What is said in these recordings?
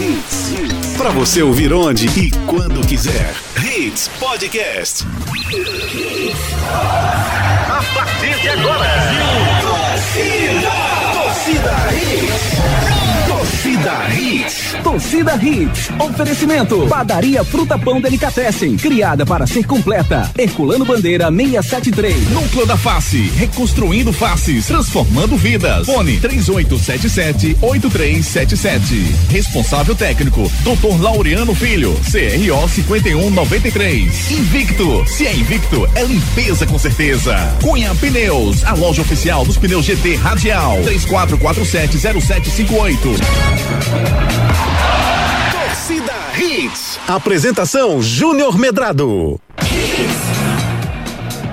Hits. Para você ouvir onde e quando quiser. Hits Podcast. A partir de agora. Torcida. Torcida Hits. Torcida Hits. Torcida Hits. Oferecimento. Padaria Fruta Pão Delicatessen. Criada para ser completa. Herculano Bandeira 673. Núcleo da Face. Reconstruindo faces. Transformando vidas. Fone 3877-8377. Responsável técnico. Dr. Laureano Filho. CRO 5193. Invicto. Se é invicto, é limpeza com certeza. Cunha Pneus. A loja oficial dos pneus GT Radial. 34470758. Torcida Hits. Apresentação Júnior Medrado.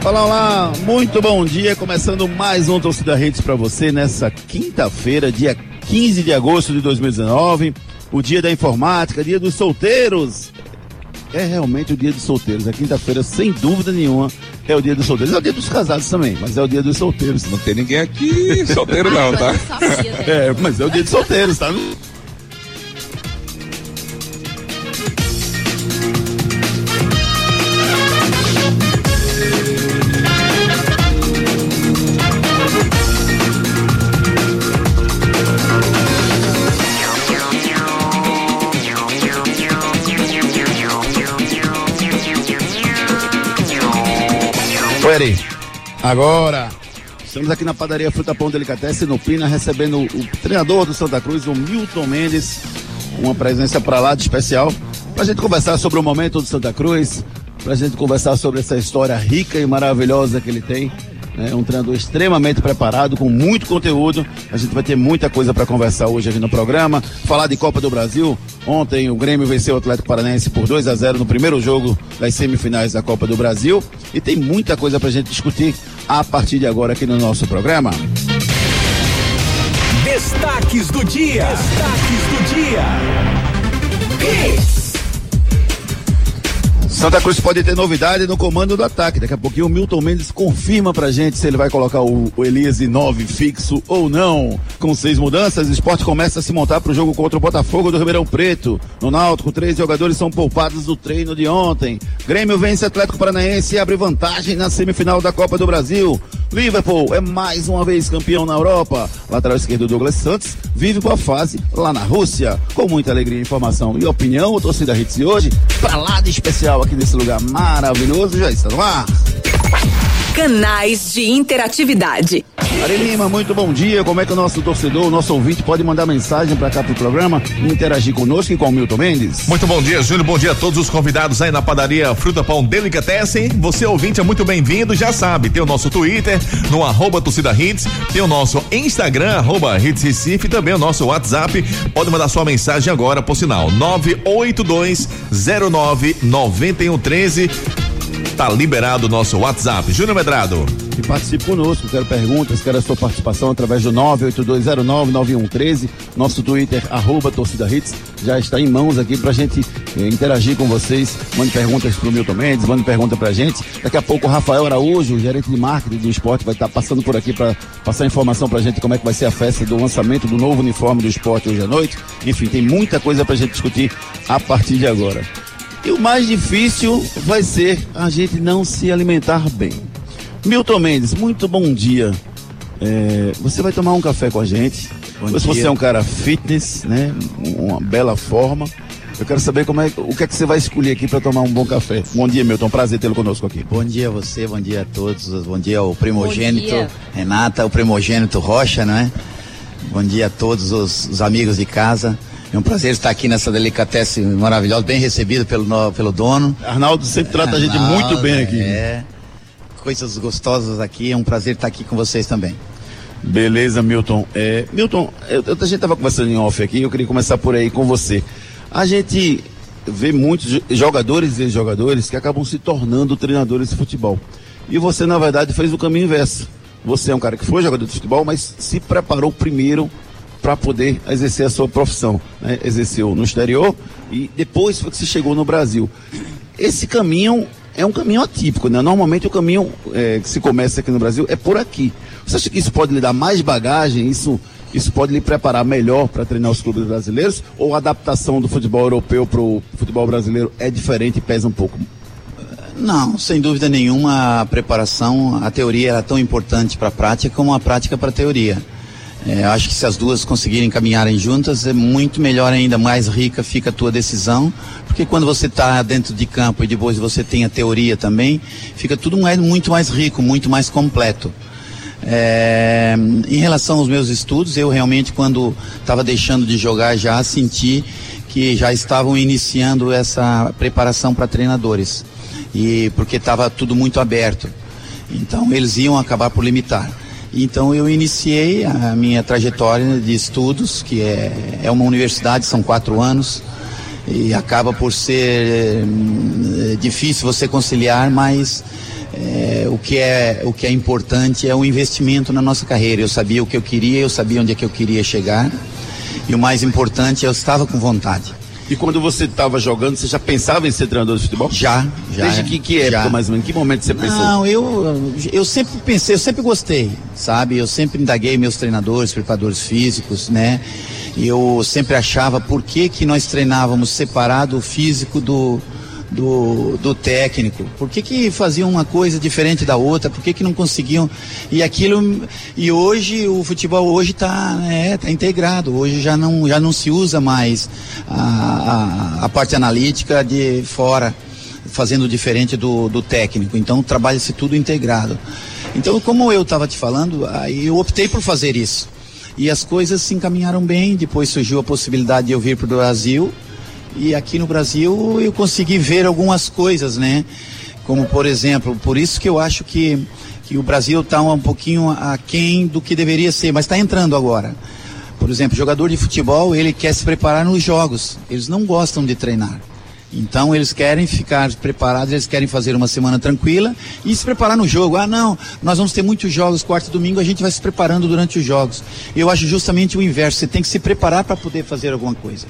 Olá, olá, muito bom dia. Começando mais um Torcida Hits para você nessa quinta-feira, dia 15 de agosto de 2019. O dia da informática, dia dos solteiros. É realmente o dia dos solteiros. A quinta-feira, sem dúvida nenhuma, é o dia dos solteiros. É o dia dos casados também, mas é o dia dos solteiros. Não tem ninguém aqui solteiro não, tá? É, mas é o dia dos solteiros, tá? Peraí. Agora, estamos aqui na padaria Fruta Pão Delicatessen, no Pina, recebendo o treinador do Santa Cruz, o Milton Mendes, uma presença para lá de especial, para a gente conversar sobre o momento do Santa Cruz, para a gente conversar sobre essa história rica e maravilhosa que ele tem. É um treinador extremamente preparado, com muito conteúdo. A gente vai ter muita coisa para conversar hoje aqui no programa. Falar de Copa do Brasil. Ontem o Grêmio venceu o Atlético Paranaense por 2 a 0 no primeiro jogo das semifinais da Copa do Brasil. E tem muita coisa para a gente discutir a partir de agora aqui no nosso programa. Destaques do dia. Destaques do dia. Hits. Santa Cruz pode ter novidade no comando do ataque. Daqui a pouquinho o Milton Mendes confirma pra gente se ele vai colocar o, o Elise 9 fixo ou não. Com seis mudanças, o esporte começa a se montar pro jogo contra o Botafogo do Ribeirão Preto. No Náutico, três jogadores são poupados do treino de ontem. Grêmio vence Atlético Paranaense e abre vantagem na semifinal da Copa do Brasil. Liverpool é mais uma vez campeão na Europa. Lateral esquerdo Douglas Santos vive boa fase lá na Rússia. Com muita alegria, informação e opinião, o torcida Hits hoje, pra lá de especial aqui nesse lugar maravilhoso, já está no ar. Canais de interatividade. Ari Lima, muito bom dia. Como é que o nosso torcedor, o nosso ouvinte pode mandar mensagem para cá pro programa e interagir conosco e com o Milton Mendes? Muito bom dia, Júlio. Bom dia a todos os convidados aí na padaria Fruta Pão Delicatessen. Você ouvinte é muito bem-vindo, já sabe. Tem o nosso Twitter no arroba torcida hits, tem o nosso Instagram, arroba hits Recife, e também o nosso WhatsApp. Pode mandar sua mensagem agora, por sinal, 982 09 9113. Tá liberado o nosso WhatsApp. Júnior Medrado. E participe conosco, quero perguntas, quero a sua participação através do 982099113, nosso Twitter, arroba torcida hits, já está em mãos aqui pra gente eh, interagir com vocês, mande perguntas pro Milton Mendes, mande pergunta pra gente, daqui a pouco o Rafael Araújo, gerente de marketing do esporte, vai estar passando por aqui para passar informação pra gente como é que vai ser a festa do lançamento do novo uniforme do esporte hoje à noite, enfim, tem muita coisa pra gente discutir a partir de agora. E o mais difícil vai ser a gente não se alimentar bem. Milton Mendes, muito bom dia. É, você vai tomar um café com a gente. Bom Se você dia. é um cara fitness, né? Uma bela forma. Eu quero saber como é, o que é que você vai escolher aqui para tomar um bom café. Bom dia, Milton. Prazer tê-lo conosco aqui. Bom dia a você, bom dia a todos, bom dia ao primogênito dia. Renata, o primogênito Rocha, não é? Bom dia a todos os, os amigos de casa. É um prazer estar aqui nessa delicatessen maravilhosa, bem recebido pelo, pelo dono. Arnaldo sempre trata a gente Arnaldo, muito bem aqui. É. Coisas gostosas aqui, é um prazer estar aqui com vocês também. Beleza, Milton. É, Milton, eu- a gente estava conversando em off aqui, eu queria começar por aí com você. A gente vê muitos jo- jogadores e jogadores que acabam se tornando treinadores de futebol. E você, na verdade, fez o caminho inverso. Você é um cara que foi jogador de futebol, mas se preparou primeiro para poder exercer a sua profissão. Né? Exerceu no exterior e depois foi que você chegou no Brasil. Esse caminho é um caminho atípico, né? Normalmente o caminho é, que se começa aqui no Brasil é por aqui. Você acha que isso pode lhe dar mais bagagem? Isso, isso pode lhe preparar melhor para treinar os clubes brasileiros? Ou a adaptação do futebol europeu para o futebol brasileiro é diferente e pesa um pouco? Não, sem dúvida nenhuma a preparação, a teoria era tão importante para a prática como a prática para a teoria. É, acho que se as duas conseguirem caminharem juntas, é muito melhor ainda, mais rica fica a tua decisão, porque quando você está dentro de campo e depois você tem a teoria também, fica tudo muito mais rico, muito mais completo. É, em relação aos meus estudos, eu realmente, quando estava deixando de jogar, já senti que já estavam iniciando essa preparação para treinadores, e porque estava tudo muito aberto. Então, eles iam acabar por limitar. Então eu iniciei a minha trajetória de estudos, que é, é uma universidade, são quatro anos, e acaba por ser é, difícil você conciliar, mas é, o, que é, o que é importante é o investimento na nossa carreira. Eu sabia o que eu queria, eu sabia onde é que eu queria chegar, e o mais importante, eu estava com vontade. E quando você estava jogando, você já pensava em ser treinador de futebol? Já, já. Desde que, que época, já. mais ou menos? Em que momento você pensou? Não, eu, eu sempre pensei, eu sempre gostei, sabe? Eu sempre indaguei meus treinadores, preparadores físicos, né? E eu sempre achava por que que nós treinávamos separado o físico do, do, do técnico? Por que, que faziam uma coisa diferente da outra? Por que, que não conseguiam? E aquilo. E hoje o futebol hoje está é, tá integrado. Hoje já não, já não se usa mais a, a, a parte analítica de fora, fazendo diferente do, do técnico. Então trabalha-se tudo integrado. Então, como eu estava te falando, aí eu optei por fazer isso. E as coisas se encaminharam bem. Depois surgiu a possibilidade de eu vir para o Brasil e aqui no Brasil eu consegui ver algumas coisas, né? Como por exemplo, por isso que eu acho que, que o Brasil está um pouquinho aquém do que deveria ser, mas está entrando agora. Por exemplo, jogador de futebol, ele quer se preparar nos jogos, eles não gostam de treinar. Então eles querem ficar preparados, eles querem fazer uma semana tranquila e se preparar no jogo. Ah, não, nós vamos ter muitos jogos quarto e domingo, a gente vai se preparando durante os jogos. Eu acho justamente o inverso, você tem que se preparar para poder fazer alguma coisa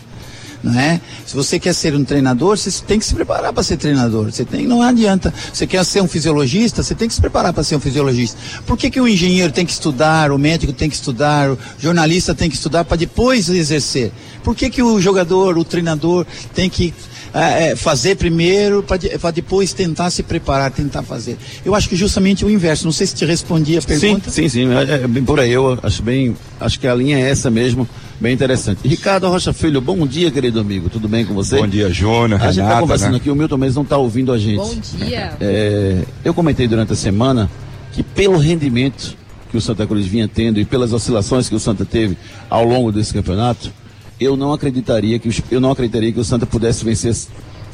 não é? Se você quer ser um treinador, você tem que se preparar para ser treinador. Você tem, não adianta. Você quer ser um fisiologista, você tem que se preparar para ser um fisiologista. Por que, que o engenheiro tem que estudar, o médico tem que estudar, o jornalista tem que estudar para depois exercer? Por que, que o jogador, o treinador tem que é, é fazer primeiro para depois tentar se preparar, tentar fazer. Eu acho que justamente o inverso. Não sei se te respondi a pergunta. Sim, sim, sim. É, é bem por aí. Eu acho bem, acho que a linha é essa mesmo. Bem interessante. Ricardo Rocha Filho, bom dia, querido amigo. Tudo bem com você? Bom dia, Júnior. A gente está conversando né? aqui, o Milton Mendes não está ouvindo a gente. Bom dia. É, eu comentei durante a semana que pelo rendimento que o Santa Cruz vinha tendo e pelas oscilações que o Santa teve ao longo desse campeonato, eu não acreditaria que, eu não acreditaria que o Santa pudesse vencer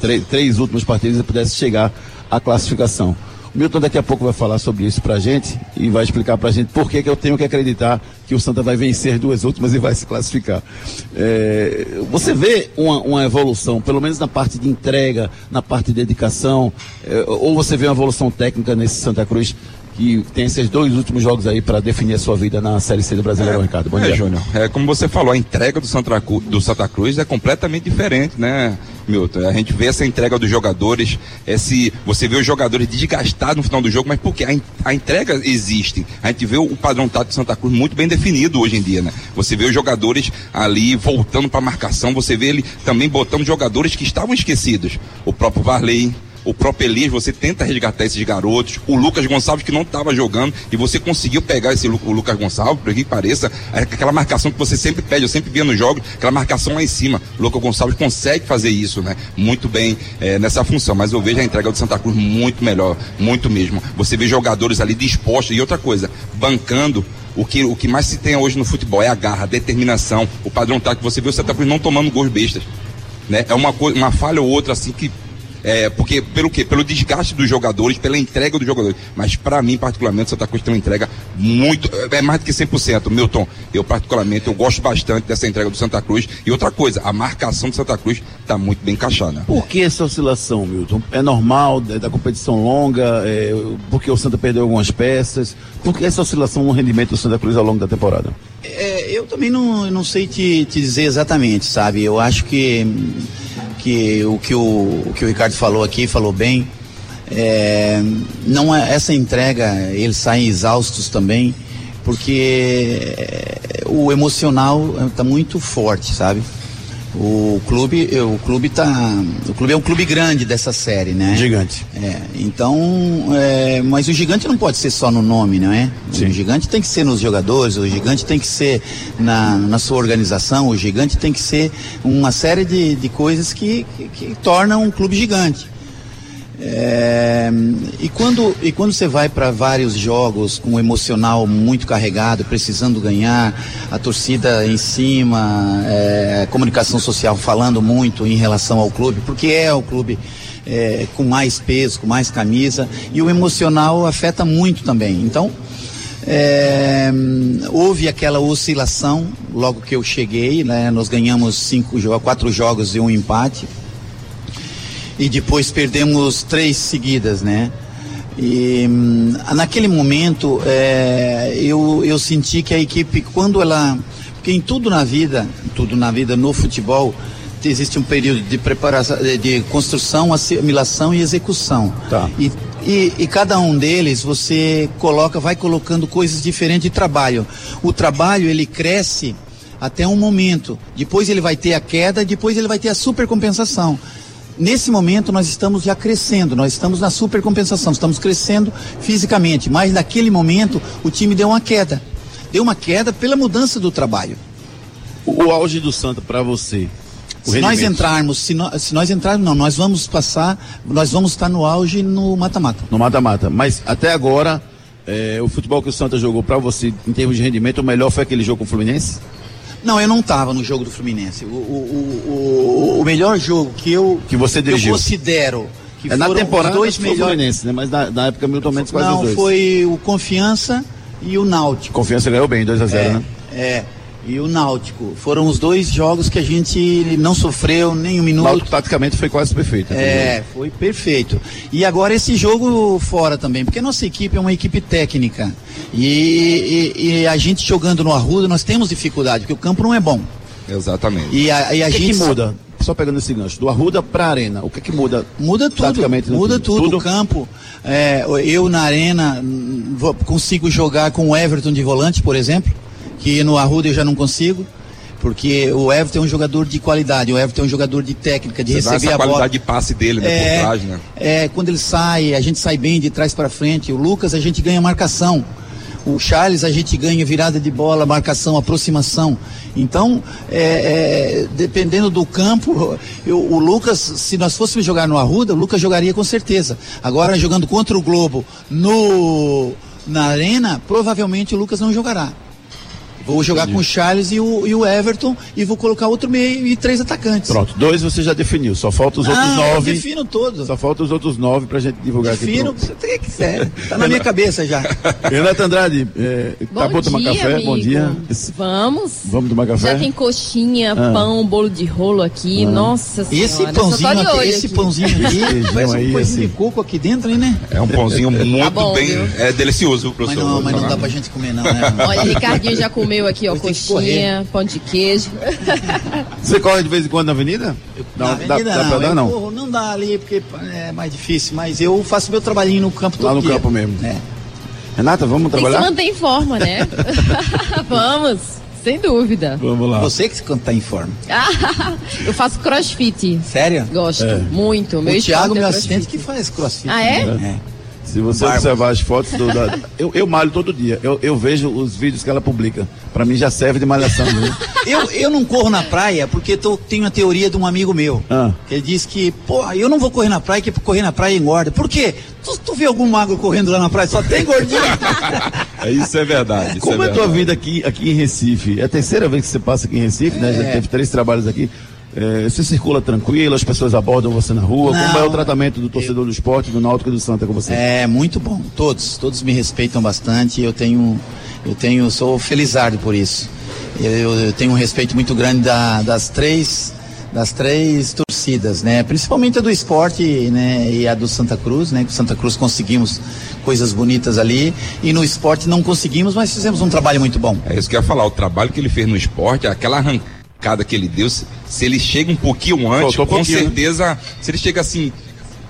três, três últimos partidos e pudesse chegar à classificação. O Milton daqui a pouco vai falar sobre isso pra gente e vai explicar pra gente por que, que eu tenho que acreditar que o Santa vai vencer duas últimas e vai se classificar. É, você vê uma, uma, evolução, pelo menos na parte de entrega, na parte de dedicação, é, ou você vê uma evolução técnica nesse Santa Cruz que tem esses dois últimos jogos aí para definir a sua vida na Série C do Brasileiro, é, Ricardo. Bom é, dia. Júnior. É, como você falou, a entrega do Santa, Cruz, do Santa Cruz é completamente diferente, né, Milton? A gente vê essa entrega dos jogadores, esse, você vê os jogadores desgastados no final do jogo, mas porque a, a entrega existe. A gente vê o padrão tático do Santa Cruz muito bem definido hoje em dia, né? Você vê os jogadores ali voltando para a marcação, você vê ele também botando jogadores que estavam esquecidos. O próprio Varley, o próprio Elias, você tenta resgatar esses garotos, o Lucas Gonçalves que não estava jogando e você conseguiu pegar esse o Lucas Gonçalves, por que pareça, é aquela marcação que você sempre pede, eu sempre via nos jogos, aquela marcação lá em cima. O Lucas Gonçalves consegue fazer isso, né? Muito bem é, nessa função, mas eu vejo a entrega do Santa Cruz muito melhor, muito mesmo. Você vê jogadores ali dispostos e outra coisa, bancando o que, o que mais se tem hoje no futebol é a garra, a determinação, o padrão tático. Você vê o Santa Cruz não tomando gols bestas. Né? É uma, uma falha ou outra assim que é, porque, pelo quê? Pelo desgaste dos jogadores, pela entrega dos jogadores. Mas, para mim, particularmente, Santa Cruz tem uma entrega muito. É mais do que 100%. Milton, eu, particularmente, eu gosto bastante dessa entrega do Santa Cruz. E outra coisa, a marcação do Santa Cruz está muito bem encaixada. Por que essa oscilação, Milton? É normal, é da competição longa, é, porque o Santa perdeu algumas peças. Por que essa oscilação no rendimento do Santa Cruz ao longo da temporada? É, eu também não, não sei te, te dizer exatamente, sabe? Eu acho que que o que o, o que o Ricardo falou aqui, falou bem. É, não é, essa entrega, eles saem exaustos também, porque é, o, o emocional está muito forte, sabe? O clube, eh, o clube tá, o clube é um clube grande dessa série, né? Gigante. É, então, é, mas o gigante não pode ser só no nome, não é? Sim. O gigante tem que ser nos jogadores, o gigante tem que ser na, na sua organização, o gigante tem que ser uma série de, de coisas que, que, que tornam um clube gigante. É, e quando e quando você vai para vários jogos com o emocional muito carregado, precisando ganhar, a torcida em cima, é, comunicação social falando muito em relação ao clube, porque é o clube é, com mais peso, com mais camisa, e o emocional afeta muito também. Então é, houve aquela oscilação logo que eu cheguei, né? Nós ganhamos cinco quatro jogos e um empate e depois perdemos três seguidas, né? E hum, naquele momento é, eu, eu senti que a equipe, quando ela. Porque em tudo na vida, tudo na vida, no futebol, existe um período de preparação, de, de construção, assimilação e execução. Tá. E, e, e cada um deles você coloca, vai colocando coisas diferentes de trabalho. O trabalho ele cresce até um momento. Depois ele vai ter a queda, depois ele vai ter a supercompensação. Nesse momento nós estamos já crescendo, nós estamos na supercompensação, estamos crescendo fisicamente, mas naquele momento o time deu uma queda. Deu uma queda pela mudança do trabalho. O, o auge do Santa para você. Se nós entrarmos, se, nó- se nós entrarmos, não, nós vamos passar, nós vamos estar no auge no mata-mata. No mata-mata. Mas até agora, é, o futebol que o Santa jogou para você, em termos de rendimento, o melhor foi aquele jogo com o Fluminense? Não, eu não estava no jogo do Fluminense. O, o, o, o- melhor jogo que eu, Que você dirigiu. eu considero que é na temporada os dois o melhores. Fluminense, né? Mas na, na época Milton Mendes quase os Não, dois. foi o Confiança e o Náutico. Confiança ganhou bem, 2x0, É, né? é. E o Náutico. Foram os dois jogos que a gente não sofreu nem um O minuto. Náutico taticamente foi quase perfeito. É, foi perfeito. E agora esse jogo fora também, porque a nossa equipe é uma equipe técnica. E, e- e a gente jogando no Arruda, nós temos dificuldade, porque o campo não é bom. Exatamente. E a, e a O que, gente. que muda? Só pegando esse gancho, do Arruda pra Arena, o que que muda? Muda tudo, muda tudo. Tudo? O campo, é, eu na arena hum, vou- consigo jogar com o Everton de volante, por exemplo, que no Arruda eu já não consigo, porque o Everton é um jogador de qualidade, o Everton é um jogador de técnica, de Você receber a bola. qualidade de passe dele, né, por trás, né? É, quando ele sai, a gente sai bem de trás para frente. O Lucas, a gente ganha marcação. O Charles, a gente ganha virada de bola, marcação, aproximação. Então, é, é, dependendo do campo, eu- o Lucas, se nós fôssemos jogar no Arruda, o Lucas jogaria com certeza. Agora, jogando contra o Globo no, na Arena, provavelmente o Lucas não jogará. Vou jogar com o Charles e o, e o Everton e vou colocar outro meio e três atacantes. Pronto, dois você já definiu, só falta os outros Ah, eu nove. defino todos. Só falta os outros nove pra gente divulgar Defino, aqui. você tem que quiser. Tá na minha cabeça já. Renata Andrade, é, Bom acabou de tomar dia, café? Bom amigo. dia. Esse- Vamos. Vamos tomar café? Já tem coxinha, Ah. pão, bolo de rolo aqui. Nossa E esse senhora. pãozinho, só tô de aqui, olho esse aqui. pãozinho aqui, aí, um coisinho assim. de coco aqui dentro, hein, né? É um pãozinho muito bom, bem. viu? É delicioso, viu, Mas professor. não, mas não dá pra gente comer não, né? Olha, Ricardinho já comeu aqui, ó, tem coxinha, pão de queijo. Você corre de vez em quando na avenida? Na Não, avenida dá, dá não, pra dar, eu não? corro, não dá ali porque é mais difícil, mas eu faço meu trabalhinho no campo todo Lá no dia. campo mesmo. É. Renata, vamos Tem que se trabalhar? manter em forma, né? Vamos, sem dúvida. Vamos lá. Você que tá em forma. Eu faço crossfit. Sério? Gosto muito. Meu o Thiago, é meu assistente, que faz crossfit. Ah, é? também. Se você Bárbaro. observar as fotos do. Da, eu, eu malho todo dia. Eu, eu vejo os vídeos que ela publica. Pra mim já serve de malhação. Viu? Eu, eu não corro na praia porque tô, tenho a teoria de um amigo meu. Ah. Que ele diz que, pô, eu não vou correr na praia, que correr na praia engorda. Por quê? Tu, tu vê algum magro correndo lá na praia, só tem gordinho. Isso é verdade. isso Como é a tua verdade. vida aqui, aqui em Recife? É a terceira vez que você passa aqui em Recife, né? Já teve três trabalhos aqui. É, você circula tranquilo, as pessoas abordam você na rua. Como Não, é o tratamento do torcedor do esporte, do Náutico e do Santa com você? É muito bom. Todos, todos me respeitam bastante. Eu tenho, eu tenho, sou felizardo por isso. Eu, eu- eu tenho um respeito muito grande da- das três, das três torcidas, né? Principalmente a do esporte, né? E a do Santa Cruz, né? Que o Santa Cruz conseguimos coisas bonitas ali e no esporte não conseguimos, mas fizemos um trabalho muito bom. É isso que eu ia falar. O trabalho que ele fez no esporte, aquela arrancada que ele deu, se, se ele chega um pouquinho antes, um com pouquinho, né? certeza, se ele chega assim.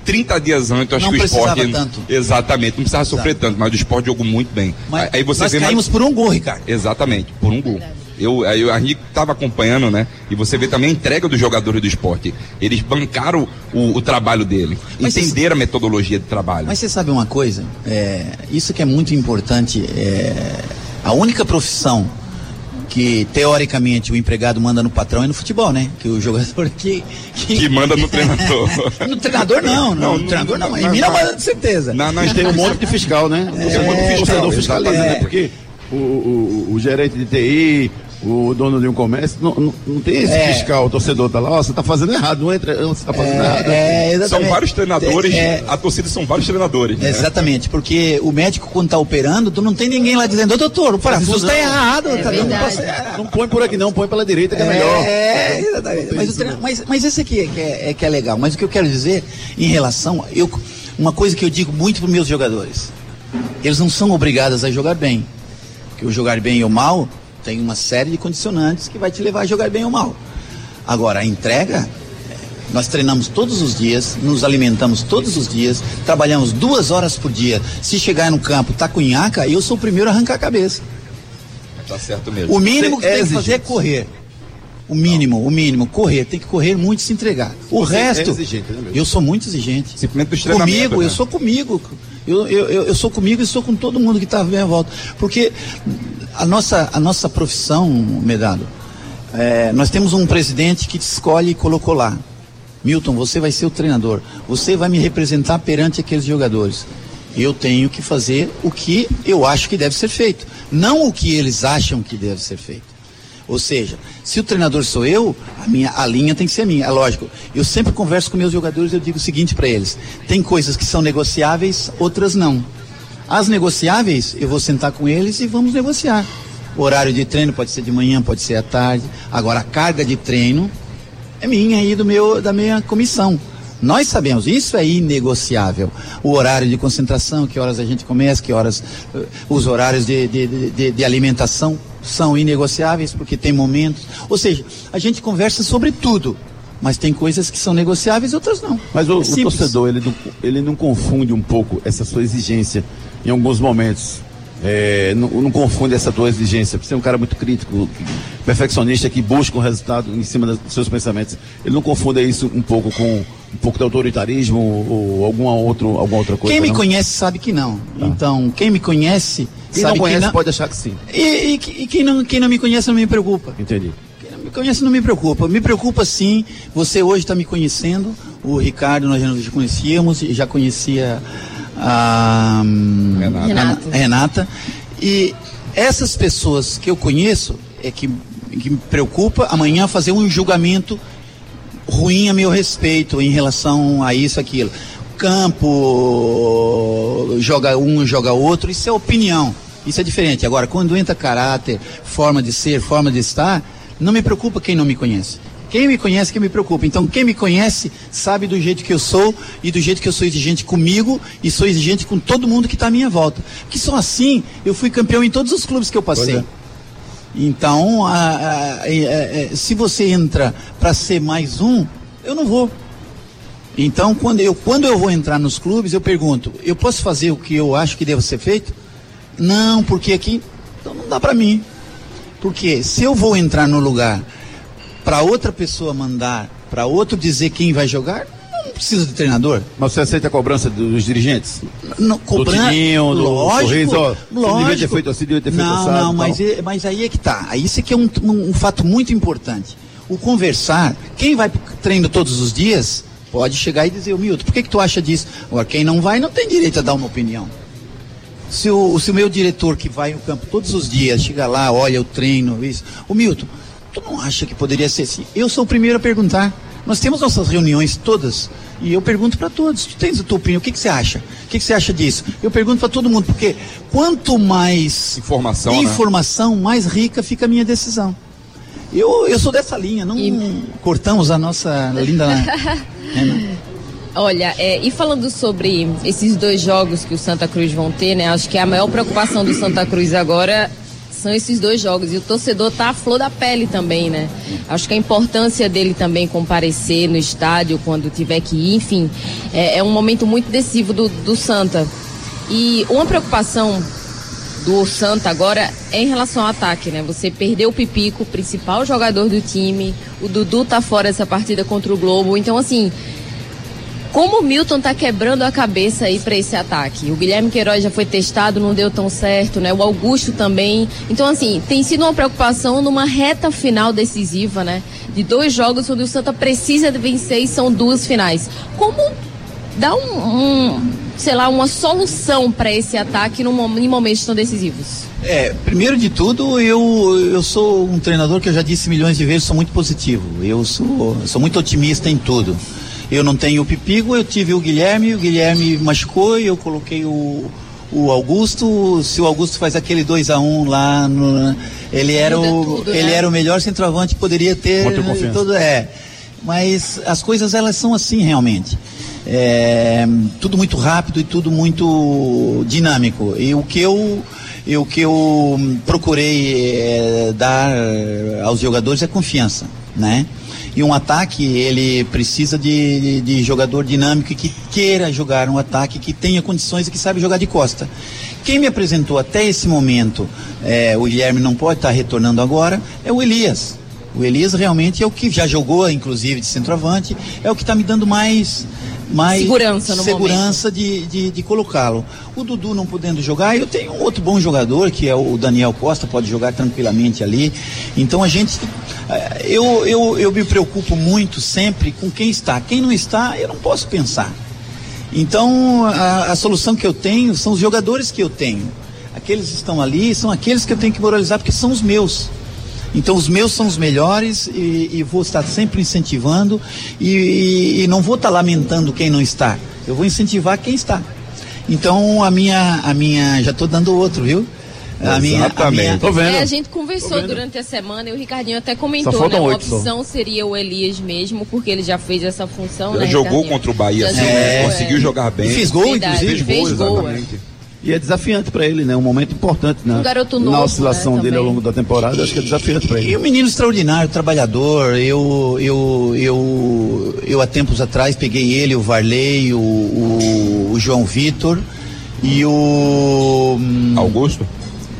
30 dias antes, eu acho Não que o esporte. precisava tanto. Exatamente, não precisava sofrer tanto, mas o esporte jogou muito bem. Mas Aí você nós vê caímos por um gol, Ricardo. Exatamente, por um gol. Eu, aí a gente estava acompanhando, né? E você vê também a entrega dos jogadores do esporte. Eles bancaram o, o trabalho dele, Mas entenderam a metodologia de trabalho. Mas você sabe uma coisa? É, isso que é muito importante. É, a única profissão que teoricamente o empregado manda no patrão é no futebol, né? Que o jogador que. Que manda no treinador. no treinador não, não, no treinador não. Em mim não manda de certeza. Na, na, Tem um monte de fiscal, né? É, um monte de então, torcedor fiscaliza, é. né? Porque o, o, o gerente de TI, o dono de um comércio, não, não, não tem esse É. fiscal, o torcedor tá lá, ó, você tá fazendo errado, não entra, você tá fazendo errado. É, São exatamente. vários treinadores, É, a torcida são vários treinadores. né? Exatamente, porque o médico quando tá operando, tu não tem ninguém lá dizendo, ô doutor, o parafuso tá errado, tá dando Não põe por aqui não, põe pela direita que é, melhor. É, exatamente. Mas, treino- mas, mas esse aqui é que é, é que é legal. Mas o que eu quero dizer em relação. Eu, uma coisa que eu digo muito para meus jogadores: eles não são obrigados a jogar bem. Porque o jogar bem ou mal tem uma série de condicionantes que vai te levar a jogar bem ou mal. Agora, a entrega. é, Nós treinamos todos os dias, nos alimentamos todos os dias, trabalhamos duas horas por dia. Se chegar no campo, tá com nhaca, eu sou o primeiro a arrancar a cabeça. Tá certo mesmo. O mínimo que é tem que fazer é exigente. correr. O mínimo, o mínimo, correr. Tem que correr muito e se entregar. O Você é resto, exigente, né, meu? eu sou muito exigente. Simplesmente Comigo, né? eu sou comigo. Eu, eu, eu, eu sou comigo e sou com todo mundo que está à minha volta. Porque a nossa, a nossa profissão, Medado, é, nós temos um presidente que te escolhe e colocou lá. Milton, você vai ser o treinador. Você vai me representar perante aqueles jogadores. Eu tenho que fazer o que eu acho que deve ser feito, não o que eles acham que deve ser feito. Ou seja, se o treinador sou eu, a, minha, a linha tem que ser minha. É lógico. Eu sempre converso com meus jogadores eu digo o seguinte para eles: tem coisas que são negociáveis, outras não. As negociáveis, eu vou sentar com eles e vamos negociar. O horário de treino pode ser de manhã, pode ser à tarde. Agora, a carga de treino é minha e do meu, da minha comissão. Nós sabemos, isso é inegociável. O horário de concentração, que horas a gente começa, que horas. eh, os horários de, de, de, de alimentação são inegociáveis, porque tem momentos. Ou seja, a gente conversa sobre tudo. Mas tem coisas que são negociáveis e outras não. Mas o, É o torcedor, ele não, ele não confunde um pouco essa sua exigência em alguns momentos. É, não, não confunde essa tua exigência. Você é um cara muito crítico, perfeccionista, que busca um resultado em cima dos seus pensamentos. Ele não confunde isso um pouco com um pouco de autoritarismo ou alguma, outro, alguma outra coisa. Quem me não? conhece sabe que não. Então, quem me conhece Quem sabe não conhece que não. pode achar que sim. E, e- e quem, não, quem não me conhece não me preocupa. Entendi. Me conhece não me preocupa. Me preocupa sim. Você hoje está me conhecendo. O Ricardo nós já nos conhecíamos, já conhecia a hum, Renata. Renata. a Renata. E essas pessoas que eu conheço é que, que me preocupa amanhã fazer um julgamento ruim a meu respeito em relação a isso, aquilo. Campo, joga um, joga outro, isso é opinião. Isso é diferente. Agora, quando entra caráter, forma de ser, forma de estar, não me preocupa quem não me conhece. Quem me conhece que me preocupa. Então, quem me conhece sabe do jeito que eu sou e do jeito que eu sou exigente comigo e sou exigente com todo mundo que está à minha volta. Porque só assim eu fui campeão em todos os clubes que eu passei. É. Então, a- a- é- é- se você entra para ser mais um, eu não vou. Então, quando eu, quando eu vou entrar nos clubes, eu pergunto: eu posso fazer o que eu acho que deve ser feito? Não, porque aqui então não dá para mim. Porque se eu vou entrar no lugar para outra pessoa mandar, para outro dizer quem vai jogar, não precisa de treinador. Mas você aceita a cobrança dos dirigentes? Não, cobran- Tininho, do lógico, Sorriso, ó, você lógico. devia ter feito assim, devia ter feito não, assado, Não, mas, é- mas aí é que tá. Aí Isso aqui é um, um- um fato muito importante. O conversar, quem vai pro treino todos os dias, pode chegar e dizer, o Milton, por que, que tu acha disso? Agora, quem não vai, não tem direito a dar uma opinião. Se o, se o meu diretor que vai ao campo todos os dias, chega lá, olha o treino, isso. O Milton, tu não acha que poderia ser assim? Eu sou o primeiro a perguntar. Nós temos nossas reuniões todas e eu pergunto para todos. Tu tens a tua opinião? O que, que você acha? O que, que você acha disso? Eu pergunto para todo mundo, porque quanto mais Informação, né? informação, mais rica fica a minha decisão. Eu, eu sou dessa linha, não E- cortamos a nossa linda. Né? Olha, é, e falando sobre esses dois jogos que o Santa Cruz vão ter, né? Acho que a maior preocupação do Santa Cruz agora são esses dois jogos. E o torcedor tá à flor da pele também, né? Acho que a importância dele também comparecer no estádio quando tiver que ir, enfim, é, é um momento muito decisivo do, do Santa. E uma preocupação do Santa agora é em relação ao ataque, né? Você perdeu o Pipico, principal jogador do time, o Dudu tá fora dessa partida contra o Globo, então assim, como o Milton tá quebrando a cabeça aí para esse ataque? O Guilherme Queiroz já foi testado, não deu tão certo, né? O Augusto também. Então, assim, tem sido uma preocupação numa reta final decisiva, né? De dois jogos onde o Santa precisa vencer e são duas finais. Como dar um, um sei lá, uma solução para esse ataque num, em momentos tão decisivos? É, primeiro de tudo, eu, eu sou um treinador que eu já disse milhões de vezes, sou muito positivo. Eu sou, sou muito otimista em tudo. Eu não tenho o Pipigo, eu tive o Guilherme, o Guilherme machucou e eu coloquei o, o Augusto. Se o Augusto faz aquele 2 a 1 um lá, no, ele era o tudo, ele né? era o melhor centroavante que poderia ter. Todo, é. Mas as coisas elas são assim realmente. É, tudo muito rápido e tudo muito dinâmico. E o que eu e o que eu procurei é, dar aos jogadores é confiança, né? E um ataque, ele precisa de, de, de jogador dinâmico que queira jogar um ataque, que tenha condições e que sabe jogar de costa. Quem me apresentou até esse momento, é, o Guilherme não pode estar retornando agora, é o Elias. O Elias realmente é o que já jogou, inclusive, de centroavante, é o que está me dando mais mais segurança, no segurança de, de, de colocá-lo. O Dudu não podendo jogar, eu tenho um outro bom jogador, que é o Daniel Costa, pode jogar tranquilamente ali. Então a gente. Eh, eu, eu, eu me preocupo muito sempre com quem está. Quem não está, eu não posso pensar. Então a, a solução que eu tenho são os jogadores que eu tenho. Aqueles que estão ali são aqueles que eu tenho que moralizar porque são os meus. Então os meus são os melhores e, e vou estar sempre incentivando e, e, e não vou estar lamentando quem não está. Eu vou incentivar quem está. Então a minha, a minha, já estou dando outro, viu? A minha, a minha... Tô vendo. É, a gente conversou durante a semana e o Ricardinho até comentou, né? Uma opção só. seria o Elias mesmo, porque ele já fez essa função, já né, jogou contra o Bahia, assim, é, conseguiu é. jogar bem. E fez gol, Verdade, inclusive. Fez gol, exatamente. E é desafiante para ele, né? Um momento importante né? um garoto novo, na oscilação né, dele ao longo da temporada. Acho que é desafiante para ele. E um menino extraordinário, trabalhador. Eu, eu, eu, eu há tempos atrás peguei ele, o Varley, o, o, o João Vitor e o hum, Augusto.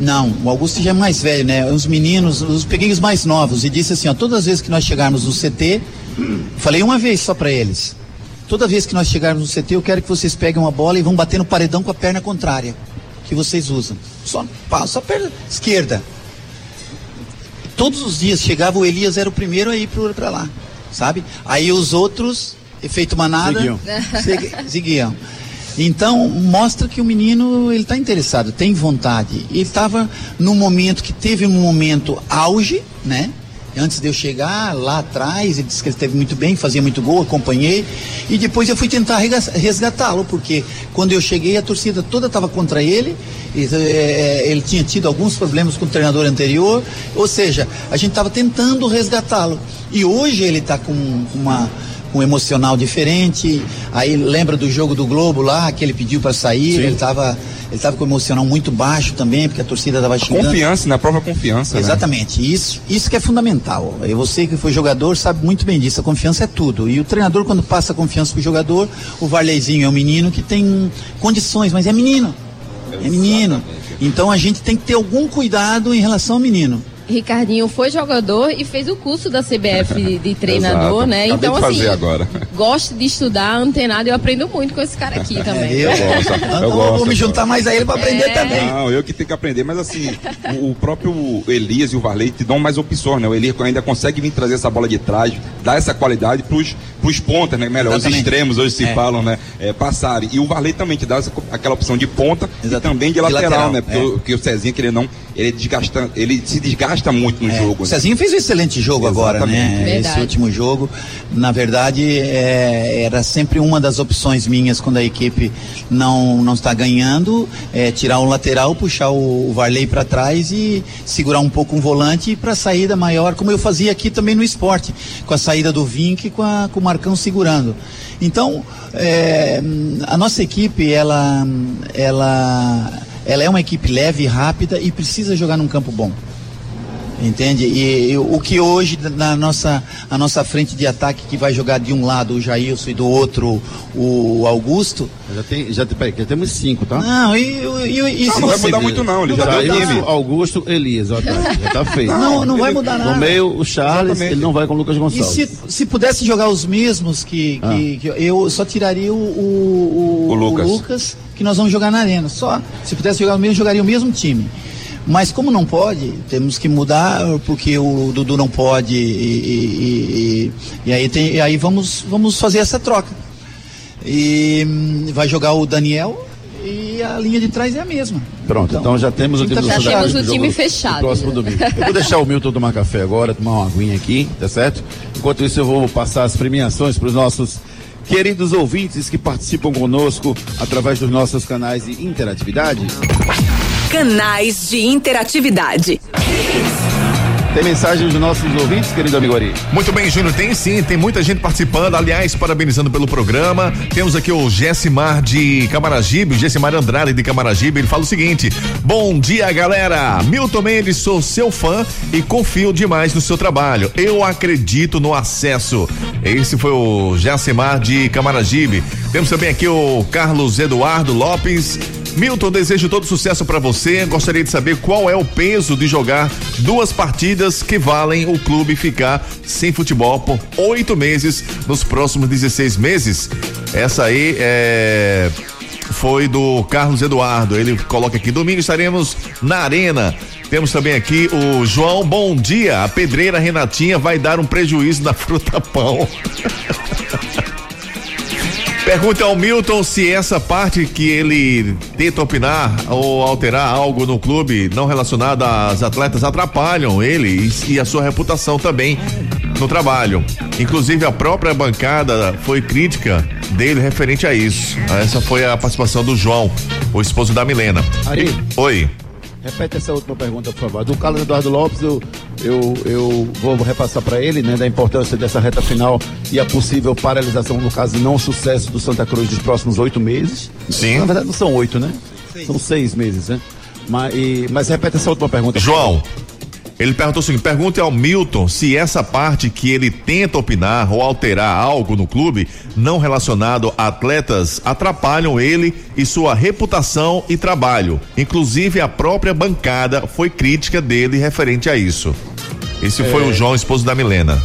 Não, o Augusto já é mais velho, né? Os meninos, os peguei os mais novos e disse assim, ó, todas as vezes que nós chegarmos no CT, falei uma vez só para eles Toda vez que nós chegarmos no CT, eu quero que vocês peguem uma bola e vão bater no paredão com a perna contrária que vocês usam. Só, só a perna esquerda. Todos os dias chegava o Elias, era o primeiro a ir para lá, sabe? Aí os outros, efeito manada, seguiam. seguiam. Então, mostra que o menino, ele está interessado, tem vontade. Ele estava num momento que teve um momento auge, né? Antes de eu chegar lá atrás, ele disse que ele esteve muito bem, fazia muito gol, acompanhei. E depois eu fui tentar resgatá-lo, porque quando eu cheguei a torcida toda estava contra ele, e, é, ele tinha tido alguns problemas com o treinador anterior, ou seja, a gente estava tentando resgatá-lo. E hoje ele está com uma um emocional diferente. Aí lembra do jogo do Globo lá, que ele pediu para sair, Sim. ele estava ele estava com o emocional muito baixo também, porque a torcida estava xingando. Confiança, na própria confiança. Né? Exatamente. Né? Isso, isso que é fundamental. E você que foi jogador sabe muito bem disso. A confiança é tudo. E o treinador, quando passa a confiança pro jogador, o Varleizinho é um menino que tem condições, mas é menino. É menino. Então a gente tem que ter algum cuidado em relação ao menino. Ricardinho foi jogador e fez o curso da CBF de treinador, né? Acabei então, assim, agora. gosto de estudar antenado eu aprendo muito com esse cara aqui é, também. eu gosto, eu gosto. Vou me juntar mais a ele para aprender é. também. Não, eu que tenho que aprender, mas assim, o, próprio Elias e o Varley te dão mais opções, né? O Elias ainda consegue vir trazer essa bola de trás, dar essa qualidade pros, pros pontas, né? Melhor, Exatamente. os extremos hoje se é. falam, né? É, passarem. E o Varley também te dá essa, aquela opção de ponta Exatamente. e também de lateral, de lateral né? Porque, é. o, porque o Cezinha, querendo não, ele, desgasta, ele se desgasta muito no é. jogo. O Cezinho fez um excelente jogo Exatamente. agora, né? Verdade. Esse último jogo, na verdade, é, era sempre uma das opções minhas quando a equipe não, não está ganhando, é, tirar um lateral, puxar o, o Varley para trás e segurar um pouco um volante para saída maior, como eu fazia aqui também no esporte, com a saída do Vink e com, a, com Marcão segurando. Então, é, a nossa equipe, ela, ela, ela é uma equipe leve rápida e precisa jogar num campo bom. Entende? E, e o que hoje na nossa, a nossa frente de ataque que vai jogar de um lado o Jailson e do outro o Augusto. Já tem, já tem, peraí, já temos cinco, tá? Não, e, e, e Não, não vai mudar muito não, ele já Já isso, time. Augusto, Elias, ó, tá, já tá feito. Não, não vai mudar nada. No meio, o Charles, Exatamente. ele não vai com o Lucas E Gonçalves. se, se pudesse jogar os mesmos que, que, que eu só tiraria o, o, O Lucas. Lucas, que nós vamos jogar na arena. Só. Se pudesse jogar o mesmo, jogaria o mesmo time. Mas como não pode, temos que mudar, porque o Dudu não pode e, e- e- e aí, tem, aí vamos, vamos fazer essa troca. E hum, vai jogar o Daniel e a linha de trás é a mesma. Pronto, então, já temos o time então já temos o time fechado. do próximo domingo. Eu vou deixar o Milton tomar café agora, tomar uma aguinha aqui, tá certo? Enquanto isso, eu vou passar as premiações para os nossos queridos ouvintes que participam conosco através dos nossos canais de interatividade. Canais de interatividade. Tem mensagens dos nossos ouvintes, querido amigo Ari? Muito bem, Júnior, tem sim, tem muita gente participando, aliás, parabenizando pelo programa. Temos aqui o Gessimar de Camaragibe, o Gessimar Andrade de Camaragibe, ele fala o seguinte: Bom dia, galera! Milton Mendes, sou seu fã e confio demais no seu trabalho. Eu acredito no acesso. Esse foi o Gessimar de Camaragibe. Temos também aqui o Carlos Eduardo Lopes. Milton, desejo todo sucesso para você. Gostaria de saber qual é o peso de jogar duas partidas que valem o clube ficar sem futebol por oito meses nos próximos 16 meses. Essa aí é foi do Carlos Eduardo. Ele coloca aqui: domingo estaremos na Arena. Temos também aqui o João. Bom dia. A pedreira Renatinha vai dar um prejuízo na fruta pão. Pergunta ao Milton se essa parte que ele tenta opinar ou alterar algo no clube não relacionado às atletas atrapalham ele e, e a sua reputação também no trabalho. Inclusive a própria bancada foi crítica dele referente a isso. Essa foi a participação do João, o esposo da Milena. Ari. Oi. Repete essa última pergunta, por favor. Do Carlos Eduardo Lopes, eu, eu, eu vou repassar para ele, né, da importância dessa reta final e a possível paralisação, no caso, não sucesso do Santa Cruz dos próximos oito meses. Sim. Na verdade, não são oito, né? São seis meses, né? Mas, e- mas repete essa última pergunta. João. Ele perguntou o seguinte: pergunte ao Milton se essa parte que ele tenta opinar ou alterar algo no clube não relacionado a atletas atrapalham ele e sua reputação e trabalho. Inclusive a própria bancada foi crítica dele referente a isso. Esse foi É. o João, esposo da Milena.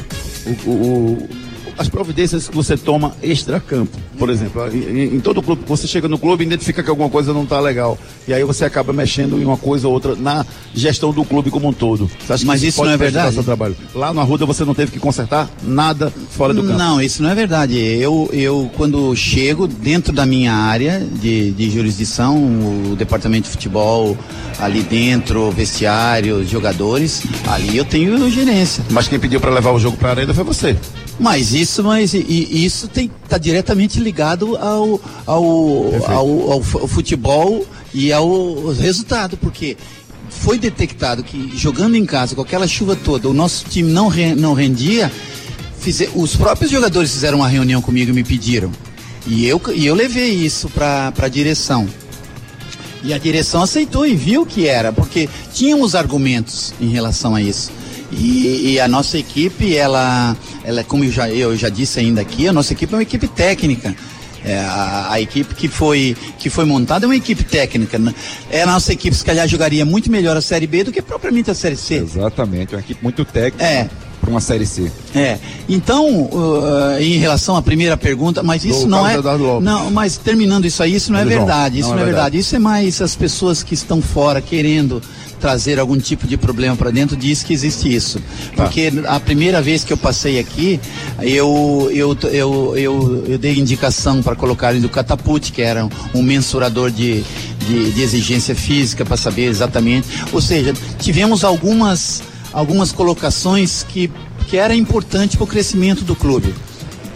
o- o- as providências que você toma extra-campo. Por exemplo, em, em todo clube, você chega no clube e identifica que alguma coisa não está legal. E aí você acaba mexendo em uma coisa ou outra na gestão do clube como um todo. Mas isso não é verdade? Seu trabalho? Lá no Arruda você não teve que consertar nada fora do campo. Não, isso não é verdade. Eu, eu quando chego dentro da minha área de, de jurisdição, o departamento de futebol ali dentro, vestiário, jogadores, ali eu tenho gerência. Mas quem pediu para levar o jogo para a arena foi você. Mas isso, mas e- e isso tem tá diretamente ligado ao ao, ao, ao fu- ao futebol e ao resultado, porque foi detectado que jogando em casa com aquela chuva toda, o nosso time não re- não rendia. os próprios jogadores fizeram uma reunião comigo e me pediram. E eu e eu levei isso para a direção. E a direção aceitou e viu que era, porque tínhamos argumentos em relação a isso. E, e a nossa equipe, ela, ela como eu já, eu já disse ainda aqui, a nossa equipe é uma equipe técnica. É, a, a equipe que foi, que foi montada é uma equipe técnica. né? É, a nossa equipe, se calhar, jogaria muito melhor a Série B do que propriamente a Série C. Exatamente, uma equipe muito técnica É. para uma Série C. É. Então, uh, em relação à primeira pergunta, mas isso Do não é. Não, mas terminando isso aí, isso não é João. verdade. Isso Não não, é é verdade. verdade. Isso é mais as pessoas que estão fora querendo trazer algum tipo de problema para dentro diz que existe isso. Tá. Porque a primeira vez que eu passei aqui, eu eu eu, eu, eu dei indicação para colocarem do catapult, que era um, um mensurador de, de, de exigência física para saber exatamente. Ou seja, tivemos algumas algumas colocações que que era importante para o crescimento do clube.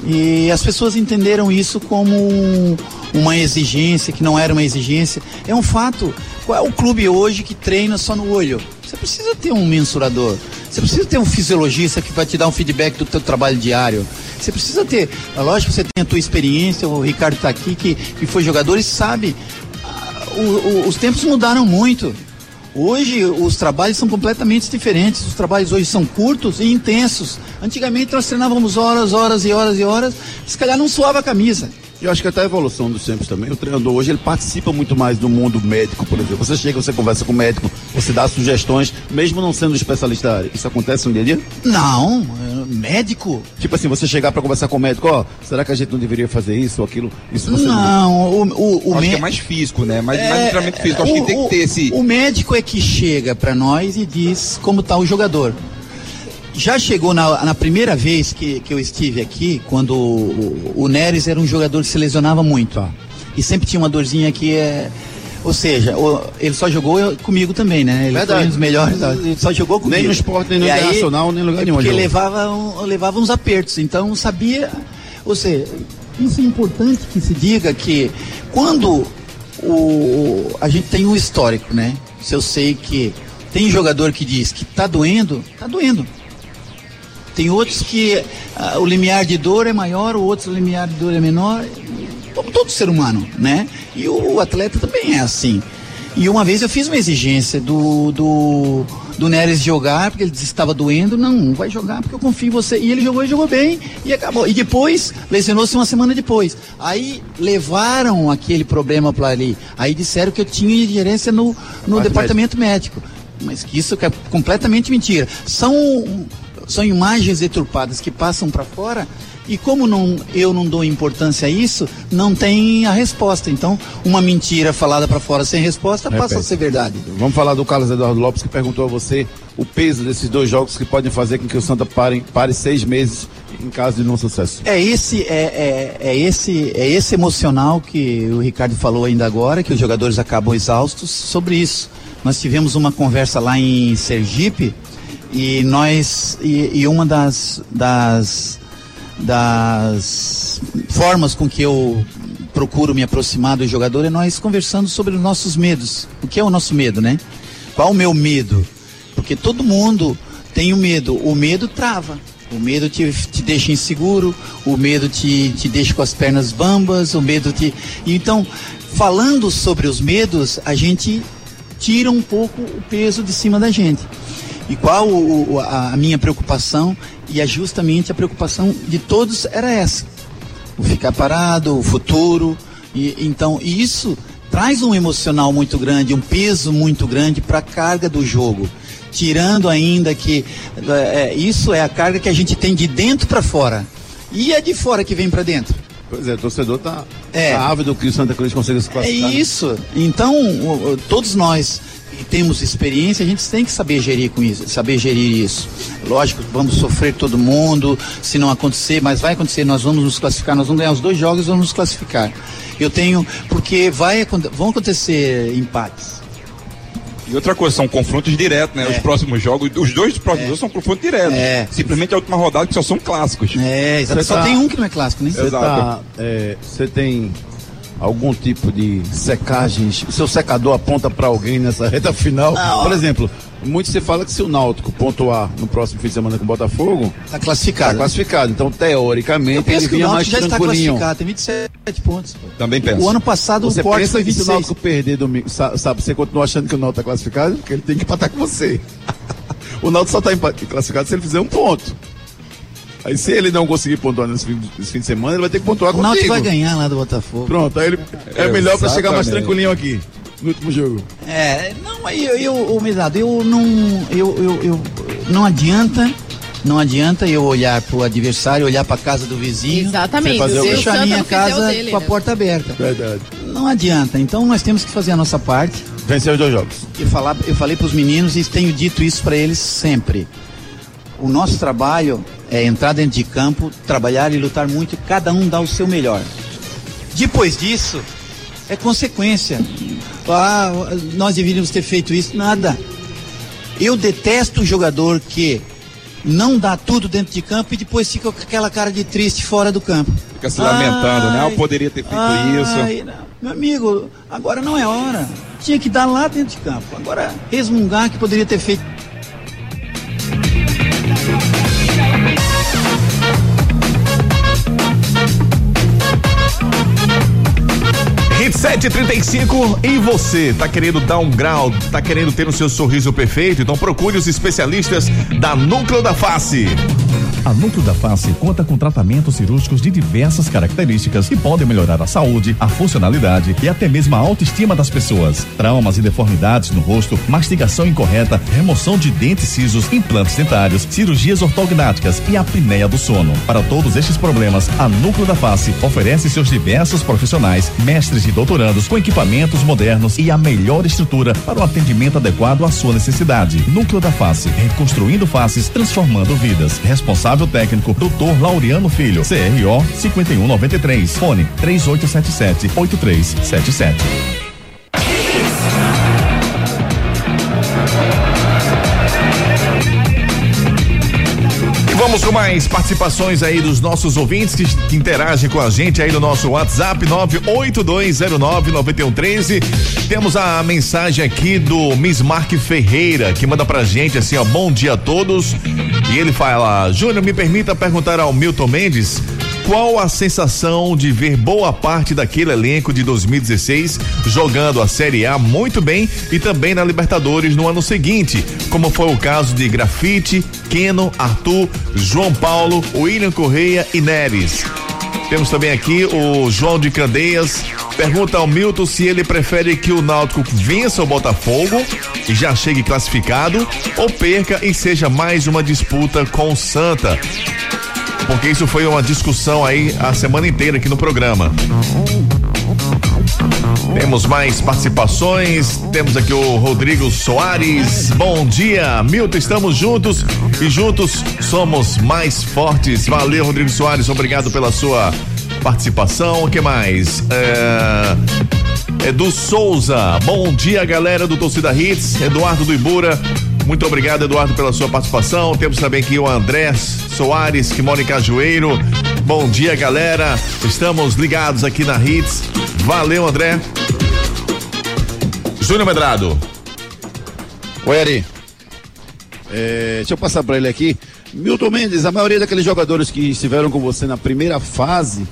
E as pessoas entenderam isso como um- uma exigência, que não era uma exigência. É um fato. Qual é o clube hoje que treina só no olho? Você precisa ter um mensurador. Você precisa ter um fisiologista que vai te dar um feedback do teu trabalho diário. Você precisa ter, é lógico que você tem a tua experiência, o Ricardo está aqui, que, que foi jogador e sabe, o- o- os tempos mudaram muito. Hoje os trabalhos são completamente diferentes. Os trabalhos hoje são curtos e intensos. Antigamente nós treinávamos horas, horas e horas e horas. Se calhar não suava a camisa. Eu acho que até a evolução dos tempos também. O treinador hoje ele participa muito mais do mundo médico, por exemplo. Você chega, você conversa com o médico, você dá sugestões, mesmo não sendo especialista da área. Isso acontece no dia a dia? Não, é, médico. Tipo assim, você chegar para conversar com o médico, ó, será que a gente não deveria fazer isso ou aquilo? Isso você não. O, o, o Acho mé- que é mais físico, né? Mais, mais treinamento físico. Acho que o- tem que ter esse. O médico é que chega para nós e diz como está o jogador. Já chegou na, na primeira vez que, que eu estive aqui, quando o, o, Neres era um jogador que se lesionava muito. E sempre tinha uma dorzinha que é. Ou seja, o- ele só jogou comigo também, né? Ele Verdade. foi um dos melhores, ó, ele só jogou comigo. Nem no esporte, nem no E aí, internacional, nem em lugar é nenhum Porque levava, um- levava uns apertos, então sabia. Ou seja, isso é importante que se diga que quando o, a gente tem um histórico, né? Se eu sei que tem jogador que diz que tá doendo, tá doendo. Tem outros que ah, o limiar de dor é maior, o outro o limiar de dor é menor, como todo ser humano, né? E o atleta também é assim. E uma vez eu fiz uma exigência do, do, do Neres jogar, porque ele disse que estava doendo. Não, vai jogar porque eu confio em você. E ele jogou e jogou bem e acabou. E depois, lesionou-se uma semana depois. Aí levaram aquele problema para ali. Aí disseram que eu tinha ingerência no, no departamento médico. Mas que isso é completamente mentira. São, são imagens deturpadas que passam para fora e como não, eu não dou importância a isso, não tem a resposta. Então, uma mentira falada para fora sem resposta passa a Repete. ser verdade. Vamos falar do Carlos Eduardo Lopes que perguntou a você o peso desses dois jogos que podem fazer com que o Santa pare, pare seis meses em caso de não sucesso. É esse, é, é, é esse, é esse emocional que o Ricardo falou ainda agora, que os jogadores acabam exaustos sobre isso. Nós tivemos uma conversa lá em Sergipe e nós e, e uma das, das das formas com que eu procuro me aproximar do jogador é nós conversando sobre os nossos medos. O que é o nosso medo, né? Qual o meu medo? Porque todo mundo tem o medo. O medo trava. O medo te, te deixa inseguro, o medo te, te deixa com as pernas bambas, o medo te. Então, falando sobre os medos, a gente tira um pouco o peso de cima da gente. E qual o- a, minha preocupação? E é justamente a preocupação de todos era essa: o ficar parado, o futuro. E então isso traz um emocional muito grande, um peso muito grande para a carga do jogo. Tirando ainda que é, isso é a carga que a gente tem de dentro para fora. E é de fora que vem para dentro. Pois é, o torcedor tá, É. tá ávido que o Santa Cruz consiga se É classificar. né? isso. Então, o- o- todos nós que temos experiência, a gente tem que saber gerir com isso, saber gerir isso. Lógico, vamos sofrer todo mundo, se não acontecer, mas vai acontecer, nós vamos nos classificar, nós vamos ganhar os dois jogos e vamos nos classificar. Eu tenho, porque vai, vão acontecer empates. E outra coisa, são confrontos diretos, né? Os próximos jogos, os dois próximos jogos são confrontos diretos. É. Simplesmente a última rodada que só são clássicos. É. Você Só tá- tem um que não é clássico, né? Você tá, é, você tem algum tipo de secagens? O seu secador aponta para alguém nessa reta final? Não. Por exemplo, muito se fala que se o Náutico pontuar no próximo fim de semana com o Botafogo, Tá está classificado. classificado. Então, teoricamente, ele vinha mais já está tranquilinho. classificado, tem 27 pontos. Também penso. O ano passado Você o Porto pensa foi se o 26. Náutico perder domingo, sa- sabe, você continua achando que o Náutico está classificado? Porque ele tem que empatar com você. o Náutico só está classificado se ele fizer um ponto. Aí se ele não conseguir pontuar nesse fim, nesse fim de semana, ele vai ter que pontuar O Náutico contigo. vai ganhar lá do Botafogo. Pronto, aí ele é melhor para chegar mais tranquilinho aqui no último jogo. É, não, aí eu, eu, ô, Mesado, eu não, eu, eu, eu, não adianta, não adianta eu olhar pro adversário, olhar pra casa do vizinho. Exatamente. Fazer Se o- o Deixa a minha casa dele, com a né? porta aberta. Verdade. Não adianta. Então nós temos que fazer a nossa parte. Vencer os dois jogos. E falar, eu falei pros meninos e tenho dito isso para eles sempre. O nosso trabalho é entrar dentro de campo, trabalhar e lutar muito, cada um dá o seu melhor. Depois disso, é consequência. Ah, nós deveríamos ter feito isso. Nada. Eu detesto o jogador que não dá tudo dentro de campo e depois fica com aquela cara de triste fora do campo. Fica se lamentando, né? Eu poderia ter feito ai, isso. não. Meu amigo, agora não é hora. Tinha que dar lá dentro de campo. Agora, resmungar que poderia ter feito. 735 e você tá querendo dar um grau, tá querendo ter o seu sorriso perfeito? Então procure os especialistas da Núcleo da Face. A Núcleo da Face conta com tratamentos cirúrgicos de diversas características que podem melhorar a saúde, a funcionalidade e até mesmo a autoestima das pessoas. Traumas e deformidades no rosto, mastigação incorreta, remoção de dentes cisos, implantes dentários, cirurgias ortognáticas e apneia do sono. Para todos estes problemas, a Núcleo da Face oferece seus diversos profissionais, mestres e doutorandos com equipamentos modernos e a melhor estrutura para o atendimento adequado à sua necessidade. Núcleo da Face, reconstruindo faces, transformando vidas. Responsável técnico, Dr. Laureano Filho, CRO 5193, fone 3877 8377. Vamos com mais participações aí dos nossos ouvintes que, que interagem com a gente aí no nosso WhatsApp 982099113. Temos a mensagem aqui do Miss Mark Ferreira que manda pra gente assim, ó, bom dia a todos. E ele fala: "Júnior, me permita perguntar ao Milton Mendes qual a sensação de ver boa parte daquele elenco de 2016 jogando a Série A muito bem e também na Libertadores no ano seguinte, como foi o caso de Grafite, Keno, Arthur, João Paulo, William Correia e Neres. Temos também aqui o João de Candeias. Pergunta ao Milton se ele prefere que o Náutico vença o Botafogo e já chegue classificado ou perca e seja mais uma disputa com o Santa porque isso foi uma discussão aí a semana inteira aqui no programa. Temos mais participações. Temos aqui o Rodrigo Soares. Bom dia, Milton. Estamos juntos e juntos somos mais fortes. Valeu, Rodrigo Soares. Obrigado pela sua participação. O que mais? É... Edu Souza. Bom dia, galera do Torcida Hits. Eduardo do Ibura. Muito obrigado, Eduardo, pela sua participação. Temos também aqui o André Soares, que mora em Cajueiro. Bom dia, galera. Estamos ligados aqui na Hits. Valeu, André. Júnior Medrado. Oi, Ari. É, deixa eu passar para ele aqui. Milton Mendes, a maioria daqueles jogadores que estiveram com você na primeira fase,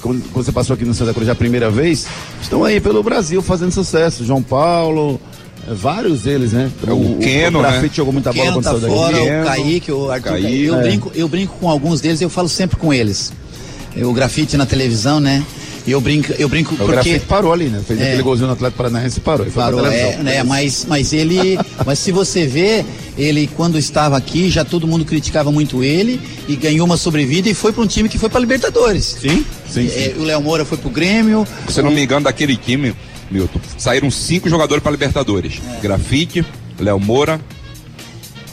quando você passou aqui no Santa Cruz a primeira vez, estão aí pelo Brasil fazendo sucesso. João Paulo, vários deles, né? O, o Keno, o né? Grafite jogou muita bola Keno quando tá saiu daqui. fora, Keno, o Kaique, o Arthur. Kaique, eu, é. brinco, eu brinco com alguns deles, eu falo sempre com eles. O grafite na televisão, né? Eu brinco, eu brinco O porque Grafite parou ali, né? Fez É. aquele golzinho no Atlético Paranaense e parou. e Parou, é, né? Mas, mas ele, mas se você vê, ele quando estava aqui, já todo mundo criticava muito ele e ganhou uma sobrevida e foi para um time que foi para Libertadores. Sim, sim, É, sim. o Léo Moura foi pro Grêmio. Se eu não me engano, daquele time, Milton, saíram cinco jogadores para Libertadores. Grafite, Léo Moura,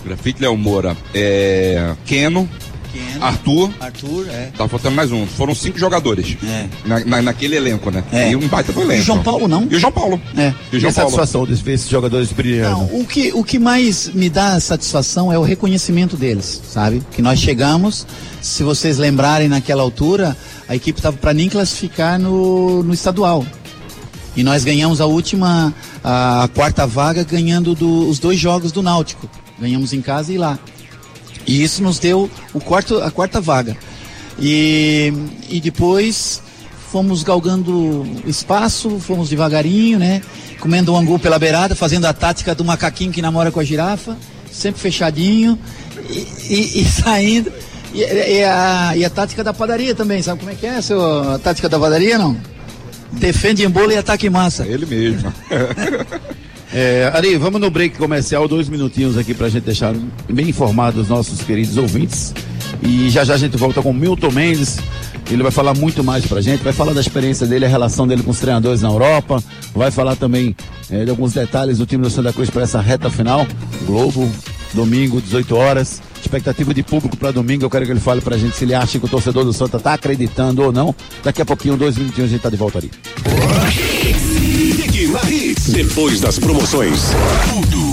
Grafite, Léo Moura, é, Keno, Keno, Arthur, Arthur, é. tá faltando mais um. Foram cinco jogadores. É. Na, na- naquele elenco, né? É. E um baita do elenco. E o João Paulo não? E o João Paulo. É. E o João a Paulo. satisfação de ver esses jogadores brilhando. Não, o que, o que mais me dá satisfação é o reconhecimento deles, sabe? Que nós chegamos, se vocês lembrarem naquela altura, a equipe estava para nem classificar no, no estadual. E nós ganhamos a última, a, quarta vaga, ganhando do- os dois jogos do Náutico. Ganhamos em casa e lá. E isso nos deu o quarto, a quarta vaga. E, e depois fomos galgando espaço, fomos devagarinho, né? Comendo um angu pela beirada, fazendo a tática do macaquinho que namora com a girafa, sempre fechadinho e, e- e saindo. E, e a, e a tática da padaria também, sabe como é que é seu, a tática da padaria, não? Defende em bolo e ataque em massa. Ele mesmo. É, Ari, vamos no break comercial, dois minutinhos aqui pra gente deixar bem informados os nossos queridos ouvintes. E já já a gente volta com o Milton Mendes. Ele vai falar muito mais pra gente, vai falar da experiência dele, a relação dele com os treinadores na Europa, vai falar também é, de alguns detalhes do time do Santa Cruz para essa reta final. Globo, domingo, 18 horas. Expectativa de público para domingo, eu quero que ele fale pra gente se ele acha que o torcedor do Santa tá acreditando ou não. Daqui a pouquinho, dois minutinhos, a gente tá de volta ali. Depois das promoções. Tudo,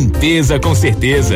limpeza com certeza.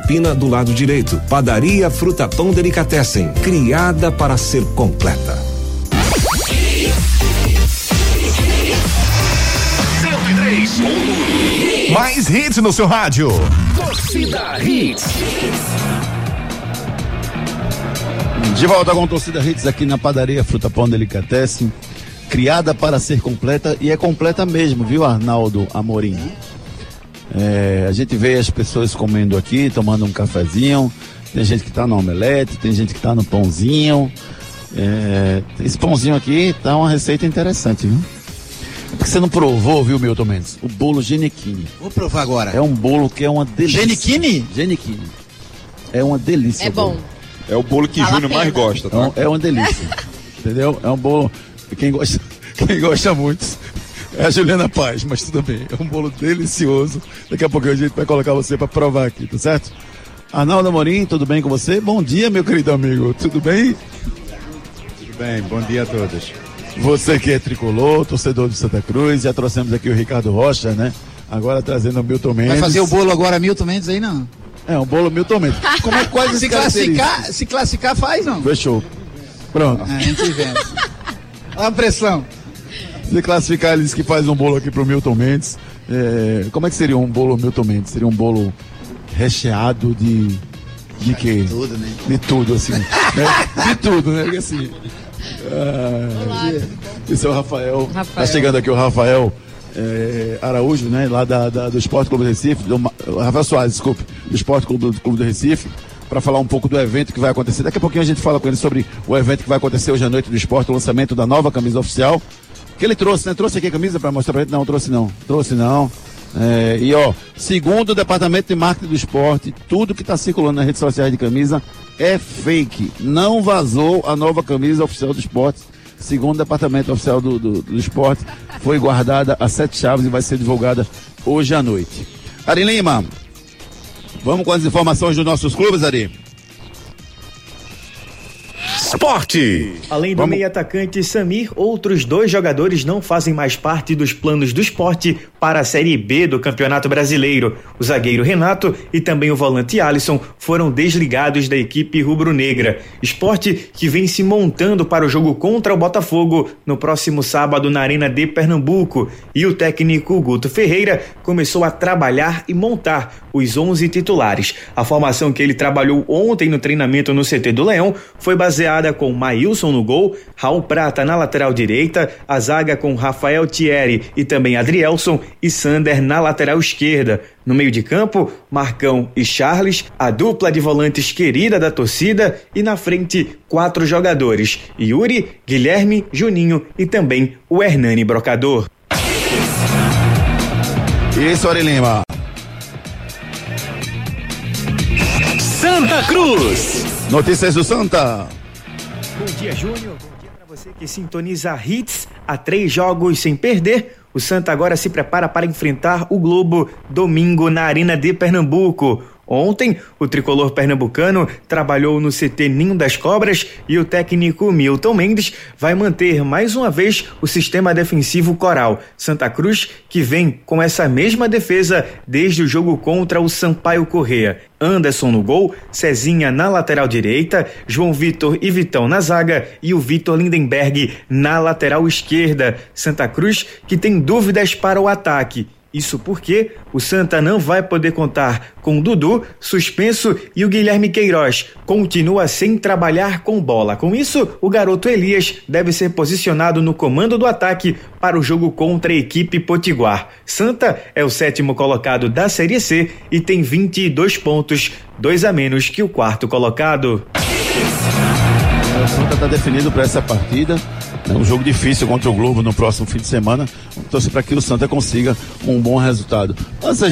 Pina do lado direito. Padaria Fruta Pão Delicatessen, criada para ser completa. 103. Mais hits no seu rádio. Torcida Hits. De volta com Torcida Hits aqui na padaria Fruta Pão Delicatessen. Criada para ser completa e é completa mesmo, viu, Arnaldo Amorim? É, a gente vê as pessoas comendo aqui, tomando um cafezinho. Tem gente que está no omelete, tem gente que está no pãozinho. É, esse pãozinho aqui tá uma receita interessante, viu? É porque você não provou, viu, Milton Mendes? O bolo Genequini. Vou provar agora. É um bolo que é uma delícia. Genequini? Genequini. É uma delícia. É bom. É o bolo que Vale a Júnior mais gosta, É, tá? um- é uma delícia. Entendeu? É um bolo. Quem gosta, quem gosta muito é a Juliana Paz, mas tudo bem. É um bolo delicioso. Daqui a pouco a gente vai colocar você para provar aqui, tá certo? Arnaldo Amorim, tudo bem com você? Bom dia, meu querido amigo. Tudo bem? Tudo bem, bom dia a todos. Você que é tricolor, torcedor do Santa Cruz, já trouxemos aqui o Ricardo Rocha, né? Agora trazendo o Milton Mendes. Vai fazer o bolo agora, Milton Mendes aí, não? É, um bolo Milton Mendes. Como é quais as Se classificar, se classificar, faz, não? Fechou. Pronto. É, a gente vê. Olha a pressão. Se classificar, ele disse que faz um bolo aqui pro Milton Mendes. É, como é que seria um bolo Milton Mendes? Seria um bolo recheado de. De quê? De tudo, né? De tudo, assim. né? De tudo, né? Porque assim. ah, esse é o Rafael. Tá Rafael. chegando aqui o Rafael é, Araújo, né? Lá da, da- do Esporte Clube do Recife. Do, Rafael Soares, desculpe. Do Esporte Clube do, Clube do Recife. Para falar um pouco do evento que vai acontecer. Daqui a pouquinho a gente fala com ele sobre o evento que vai acontecer hoje à noite do esporte, o lançamento da nova camisa oficial. Que ele trouxe, né? Trouxe aqui a camisa para mostrar pra gente? Não, trouxe não. Trouxe não. É, e ó, segundo o departamento de marketing do esporte, tudo que está circulando nas redes sociais de camisa é fake. Não vazou a nova camisa oficial do esporte. Segundo o departamento oficial do, do, do esporte, foi guardada a sete chaves e vai ser divulgada hoje à noite. Ari Lima, vamos com as informações dos nossos clubes, Ari? Esporte. Além do meio atacante Samir, outros dois jogadores não fazem mais parte dos planos do esporte para a Série B do Campeonato Brasileiro. O zagueiro Renato e também o volante Alisson foram desligados da equipe rubro-negra. Esporte que vem se montando para o jogo contra o Botafogo no próximo sábado na Arena de Pernambuco. E o técnico Guto Ferreira começou a trabalhar e montar os 11 titulares. A formação que ele trabalhou ontem no treinamento no CT do Leão foi baseada com Maílson no gol, Raul Prata na lateral direita, a zaga com Rafael Thierry e também Adrielson e Sander na lateral esquerda. No meio de campo, Marcão e Charles, a dupla de volantes querida da torcida e na frente quatro jogadores: Yuri, Guilherme, Juninho e também o Hernani Brocador. Isso, Ari Lima. Santa Cruz. Notícias do Santa. Bom dia, Júnior. Bom dia para você que sintoniza Hits a três jogos sem perder. O Santa agora se prepara para enfrentar o Globo domingo na Arena de Pernambuco. Ontem, o tricolor pernambucano trabalhou no CT Ninho das Cobras e o técnico Milton Mendes vai manter mais uma vez o sistema defensivo coral. Santa Cruz, que vem com essa mesma defesa desde o jogo contra o Sampaio Correa. Anderson no gol, Cezinha na lateral direita, João Vitor e Vitão na zaga e o Vitor Lindenberg na lateral esquerda. Santa Cruz que tem dúvidas para o ataque. Isso porque o Santa não vai poder contar com o Dudu, suspenso, e o Guilherme Queiroz continua sem trabalhar com bola. Com isso, o garoto Elias deve ser posicionado no comando do ataque para o jogo contra a equipe Potiguar. Santa é o sétimo colocado da Série C e tem 22 pontos, dois a menos que o quarto colocado. Santa está definido para essa partida. É um jogo difícil contra o Globo no próximo fim de semana. Torcer para que o Santa consiga um bom resultado. Mas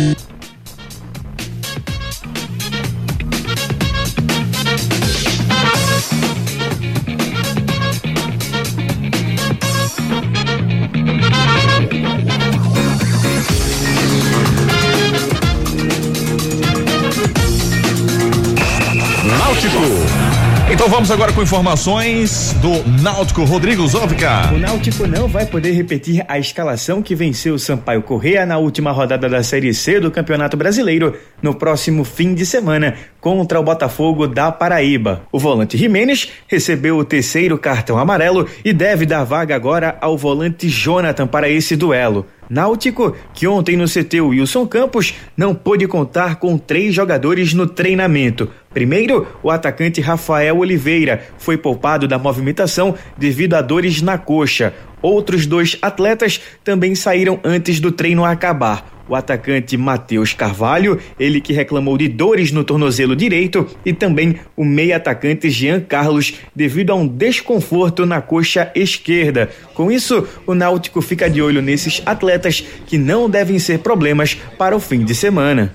Então vamos agora com informações do Náutico Rodrigo Zóvica. O Náutico não vai poder repetir a escalação que venceu o Sampaio Correa na última rodada da Série C do Campeonato Brasileiro no próximo fim de semana contra o Botafogo da Paraíba. O volante Jimenez recebeu o terceiro cartão amarelo e deve dar vaga agora ao volante Jonathan para esse duelo. Náutico, que ontem no CT Wilson Campos não pôde contar com três jogadores no treinamento. Primeiro, o atacante Rafael Oliveira foi poupado da movimentação devido a dores na coxa. Outros dois atletas também saíram antes do treino acabar. O atacante Matheus Carvalho, ele que reclamou de dores no tornozelo direito, e também o meia atacante Jean Carlos, devido a um desconforto na coxa esquerda. Com isso, o Náutico fica de olho nesses atletas que não devem ser problemas para o fim de semana.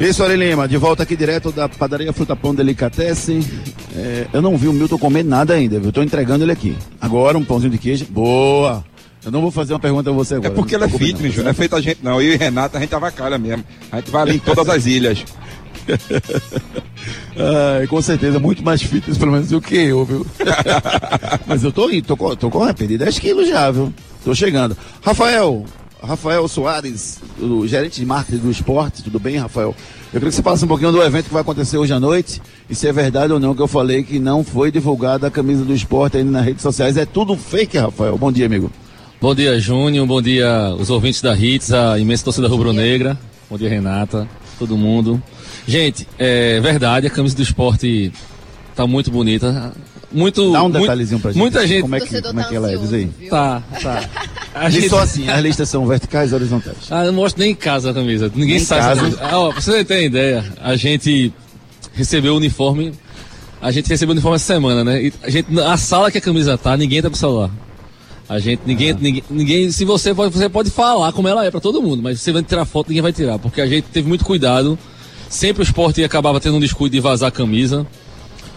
Isso, Ari Lima, de volta aqui direto da padaria Fruta Pão Delicatessen. É, eu não vi o Milton comer nada ainda, viu? Eu tô entregando ele aqui. Agora um pãozinho de queijo. Boa! Eu não vou fazer uma pergunta a você agora. É porque ele é fitness, Júnior. Não é feito a gente, não. Eu e o Renato, a gente avacalha mesmo. A gente vai ali em todas as ilhas. ah, com certeza, muito mais fitness, pelo menos, do que eu, viu? Mas eu tô indo, tô, com- tô com perdi 10 quilos já, viu? Tô chegando. Rafael, Rafael Soares, o gerente de marketing do esporte, tudo bem, Rafael? Eu queria que você falasse um pouquinho do evento que vai acontecer hoje à noite, e se é verdade ou não que eu falei que não foi divulgada a camisa do esporte ainda nas redes sociais. É tudo fake, Rafael. Bom dia, amigo. Bom dia, Júnior. Bom dia, os ouvintes da Hits, a imensa torcida rubro-negra. Bom dia, Renata, todo mundo. Gente, é verdade, a camisa do esporte tá muito bonita. Muito. Dá um muito- detalhezinho pra gente. Muita gente. Como é que, como é, que ela é? Diz aí. Tá, tá. A E gente- só assim, as listas são verticais e horizontais. Ah, eu não mostro nem em casa a camisa. Ninguém Nem em sabe. casa? Ah, ó, pra você ter ideia, a gente recebeu o uniforme. A gente recebeu o uniforme essa semana, né? E a, gente, a sala que a camisa tá, ninguém tá com celular. A gente, ninguém, Ah. ninguém, ninguém, se você pode, você pode falar como ela é pra todo mundo, mas se você vai tirar foto, ninguém vai tirar, porque a gente teve muito cuidado. Sempre o esporte acabava tendo um descuido de vazar a camisa,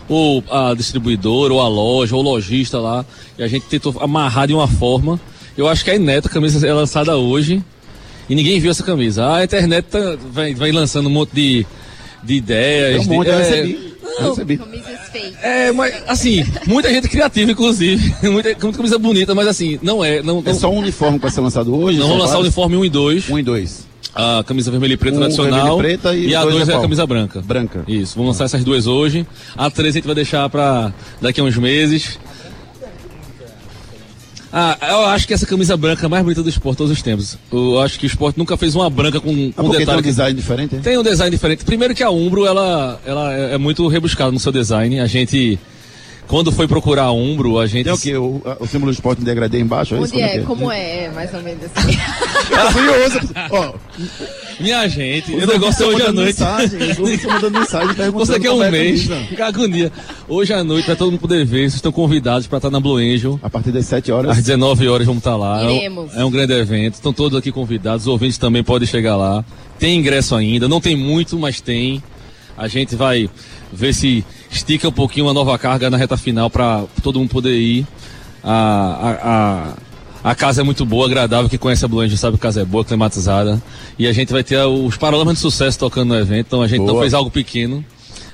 ou a distribuidora, ou a loja, ou o lojista lá, e a gente tentou amarrar de uma forma. Eu acho que é inédita, a camisa é lançada hoje, e ninguém viu essa camisa. A internet tá- vai, vai lançando um monte de, de ideias. Tem um monte, de, eu é, recebi. Eu recebi. é, mas assim, muita gente criativa, inclusive. muita, muita camisa bonita, mas assim, não é. Não, É só um uniforme que vai ser lançado hoje? Não vamos lançar o uniforme 1 e 2. 1 e 2. A camisa vermelha e preta Um tradicional. vermelho e preta e a dois 2 é é a camisa branca. Branca. Isso, vamos lançar essas duas hoje. A 3 a gente vai deixar pra daqui a uns meses. Ah, eu acho que essa camisa branca é a mais bonita do esporte todos os tempos. Eu acho que o esporte nunca fez uma branca com, com Ah, porque detalhe. tem um design diferente, hein? Tem um design diferente. Primeiro que a Umbro, ela, ela é é muito rebuscada no seu design. A gente, quando foi procurar a Umbro, a gente... Tem o quê? O, o símbolo do esporte em degradê embaixo? É isso? Onde é? que Como é? É, mais ou menos assim. É curioso. Ó, Minha gente, o negócio é hoje à noite. os ouvintes mandando mensagem perguntando Você quer um é a mês? camisa. Que agonia. Hoje à noite vai todo mundo poder ver. Vocês estão convidados para estar na Blue Angel. A partir das 7 horas. Às 19 horas vamos estar lá. É um-. É um grande evento. Estão todos aqui convidados. Os ouvintes também podem chegar lá. Tem ingresso ainda. Não tem muito, mas tem. A gente vai ver se estica um pouquinho a nova carga na reta final para todo mundo poder ir. A, a, a, a casa é muito boa, agradável. Quem conhece a Blue Angel sabe que a casa é boa, climatizada. E a gente vai ter os Paralamas de Sucesso tocando no evento. Então a gente não fez algo pequeno.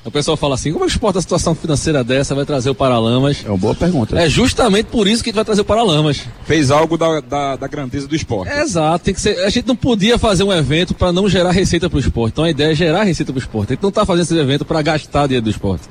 O pessoal fala assim, como é que exporta a situação financeira dessa, vai trazer o Paralamas? É uma boa pergunta. É justamente por isso que a gente vai trazer o Paralamas. Fez algo da, da, da grandeza do esporte. Exato, tem que ser. A gente não podia fazer um evento para não gerar receita para o esporte. Então a ideia é gerar receita para o esporte. A gente não está fazendo esse evento para gastar dinheiro do esporte.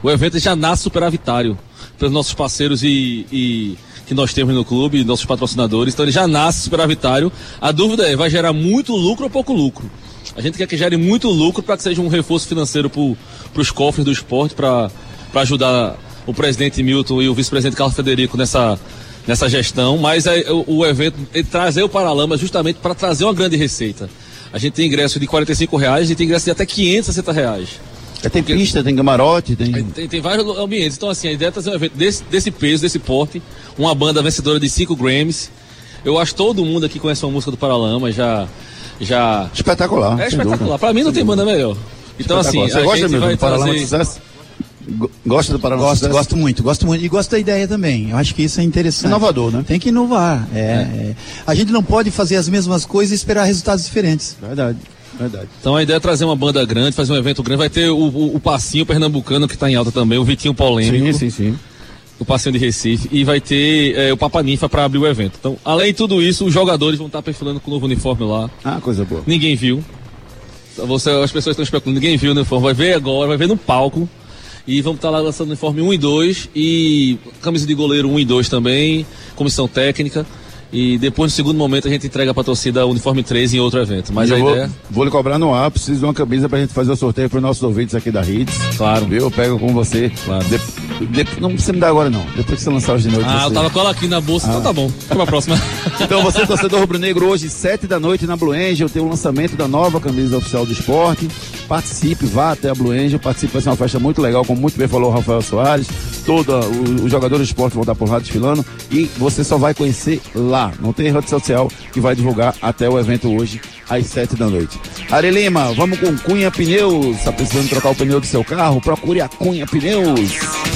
O evento já nasce superavitário pelos nossos parceiros e, e- que nós temos no clube, nossos patrocinadores. Então ele já nasce superavitário. A dúvida é, vai gerar muito lucro ou pouco lucro? A gente quer que gere muito lucro para que seja um reforço financeiro para os cofres do esporte, para ajudar o presidente Milton e o vice-presidente Carlos Federico nessa, nessa gestão. Mas é, o, o evento ele trazer o Paralama justamente para trazer uma grande receita. A gente tem ingresso de 45 reais e tem ingresso de até 560 reais. É, tem pista, tem camarote, tem. Tem, tem vários ambientes. Então, assim, a ideia é trazer um evento desse, desse peso, desse porte, uma banda vencedora de 5 Grammys. Eu acho que todo mundo aqui conhece uma música do Paralama, já. Já... Espetacular. É espetacular. Pra mim não tem banda melhor. Então, assim. Você a gosta gente mesmo vai do Paralama de trazer... Sucesso? Go- Gosta do Paralama de Gosto, Sucesso? gosto muito, gosto muito. E gosto da ideia também. Eu acho que isso é interessante. Inovador, né? Tem que inovar. É, é. A gente não pode fazer as mesmas coisas e esperar resultados diferentes. Verdade, verdade. Então a ideia é trazer uma banda grande, fazer um evento grande. Vai ter o, o, o Passinho Pernambucano, que está em alta também, o Vitinho Polêmico. Sim, sim, sim. O Passinho de Recife. E vai ter é, o Papa Ninfa para abrir o evento. Então, além de tudo isso, os jogadores vão estar perfilando com o novo uniforme lá. Ah, coisa boa. Ninguém viu. Você, as pessoas estão especulando, ninguém viu o uniforme. Vai ver agora, vai ver no palco. E vamos estar lá lançando uniforme 1 e 2 e camisa de goleiro 1 e 2 também, comissão técnica. E depois, no segundo momento, a gente entrega para a torcida uniforme 3 em outro evento. Mas a eu vou, ideia. vou lhe cobrar no ar, preciso de uma camisa pra gente fazer o sorteio para os nossos ouvintes aqui da Hits. Claro. Viu? Eu pego com você. Claro. De- de- não precisa me dar agora, não. Depois que você lançar os de noite. Ah, eu você- tava com ela aqui na bolsa, então tá bom. Vamos pra próxima. Então você, torcedor rubro-negro, hoje, sete da noite na Blue Angel, tem o lançamento da nova camisa oficial do esporte. Participe, vá até a Blue Angel, participe, vai ser uma festa muito legal, como muito bem falou o Rafael Soares. Todos os jogadores do esporte vão estar por lá desfilando e você só vai conhecer lá. Não tem rede social que vai divulgar até o evento hoje, às sete da noite. Ari Lima, vamos com Cunha Pneus. Está precisando trocar o pneu do seu carro? Procure a Cunha Pneus.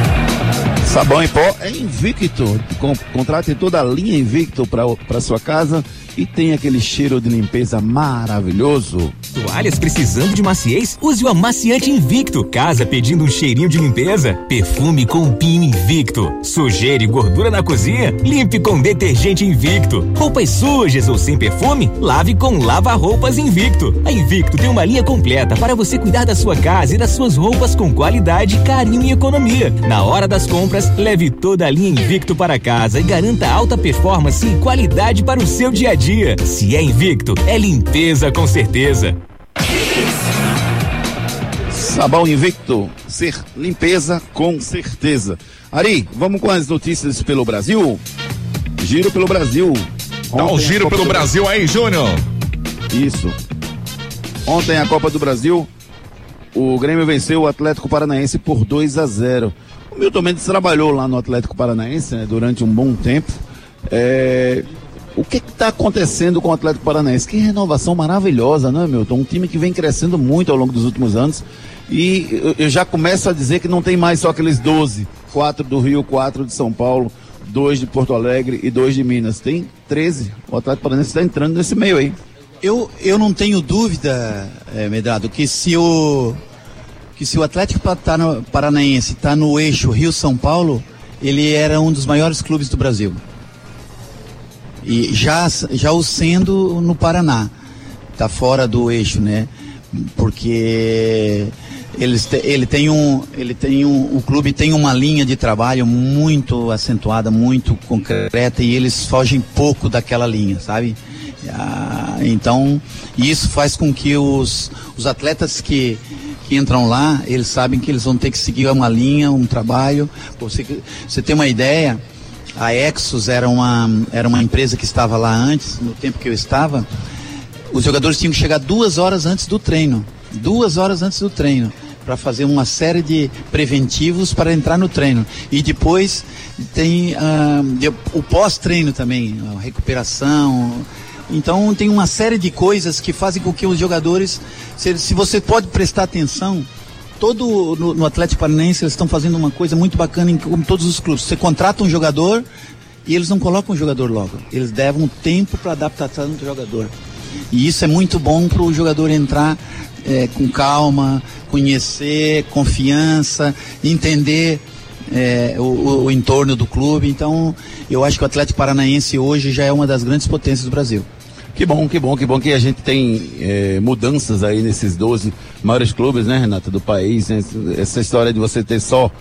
Sabão em pó é Invicto. Com, contrate toda a linha Invicto para sua casa e tem aquele cheiro de limpeza maravilhoso. Toalhas precisando de maciez? Use o amaciante Invicto. Casa pedindo um cheirinho de limpeza? Perfume com pino Invicto. Sujeira e gordura na cozinha? Limpe com detergente Invicto. Roupas sujas ou sem perfume? Lave com lava-roupas Invicto. A Invicto tem uma linha completa para você cuidar da sua casa e das suas roupas com qualidade, carinho e economia. Na hora das compras, leve toda a linha Invicto para casa e garanta alta performance e qualidade para o seu dia a dia. Se é Invicto, é limpeza com certeza. Sabão Invicto, ser limpeza com certeza. Ari, vamos com as notícias pelo Brasil? Giro pelo Brasil. Dá um giro pelo do- Brasil aí, Júnior. Isso. Ontem a Copa do Brasil, o Grêmio venceu o Atlético Paranaense por 2 a 0. O Milton Mendes trabalhou lá no Atlético Paranaense né, durante um bom tempo. É, O que está acontecendo com o Atlético Paranaense? Que renovação maravilhosa, não é, Milton? Um time que vem crescendo muito ao longo dos últimos anos. E eu- já começo a dizer que não tem mais só aqueles 12 quatro do Rio, quatro de São Paulo, dois de Porto Alegre e dois de Minas. Tem 13. O Atlético Paranaense está entrando nesse meio aí. Eu, eu não tenho dúvida, é, Medrado, que se o que se o Atlético Paranaense está no eixo Rio-São Paulo, ele era um dos maiores clubes do Brasil. E já, já o sendo no Paraná. Está fora do eixo, né? Porque eles ele tem um ele tem um o clube tem uma linha de trabalho muito acentuada muito concreta e eles fogem pouco daquela linha sabe ah, então isso faz com que os, os atletas que, que entram lá eles sabem que eles vão ter que seguir uma linha um trabalho você você tem uma ideia a Exos era uma era uma empresa que estava lá antes no tempo que eu estava os jogadores tinham que chegar duas horas antes do treino duas horas antes do treino para fazer uma série de preventivos para entrar no treino. E depois tem ah, o pós-treino também, a recuperação. Então tem uma série de coisas que fazem com que os jogadores, se, se você pode prestar atenção, todo no, no Atlético Paranaense eles estão fazendo uma coisa muito bacana em como todos os clubes. Você contrata um jogador e eles não colocam o jogador logo. Eles levam tempo para adaptação do jogador. E isso é muito bom para o jogador entrar é, com calma, conhecer, confiança, entender é, o, o, entorno do clube. Então, eu acho que o Atlético Paranaense hoje já é uma das grandes potências do Brasil. Que bom, que bom, que bom que a gente tem é, mudanças aí nesses 12 maiores clubes, né, Renata, do país. Né? Essa história de você ter só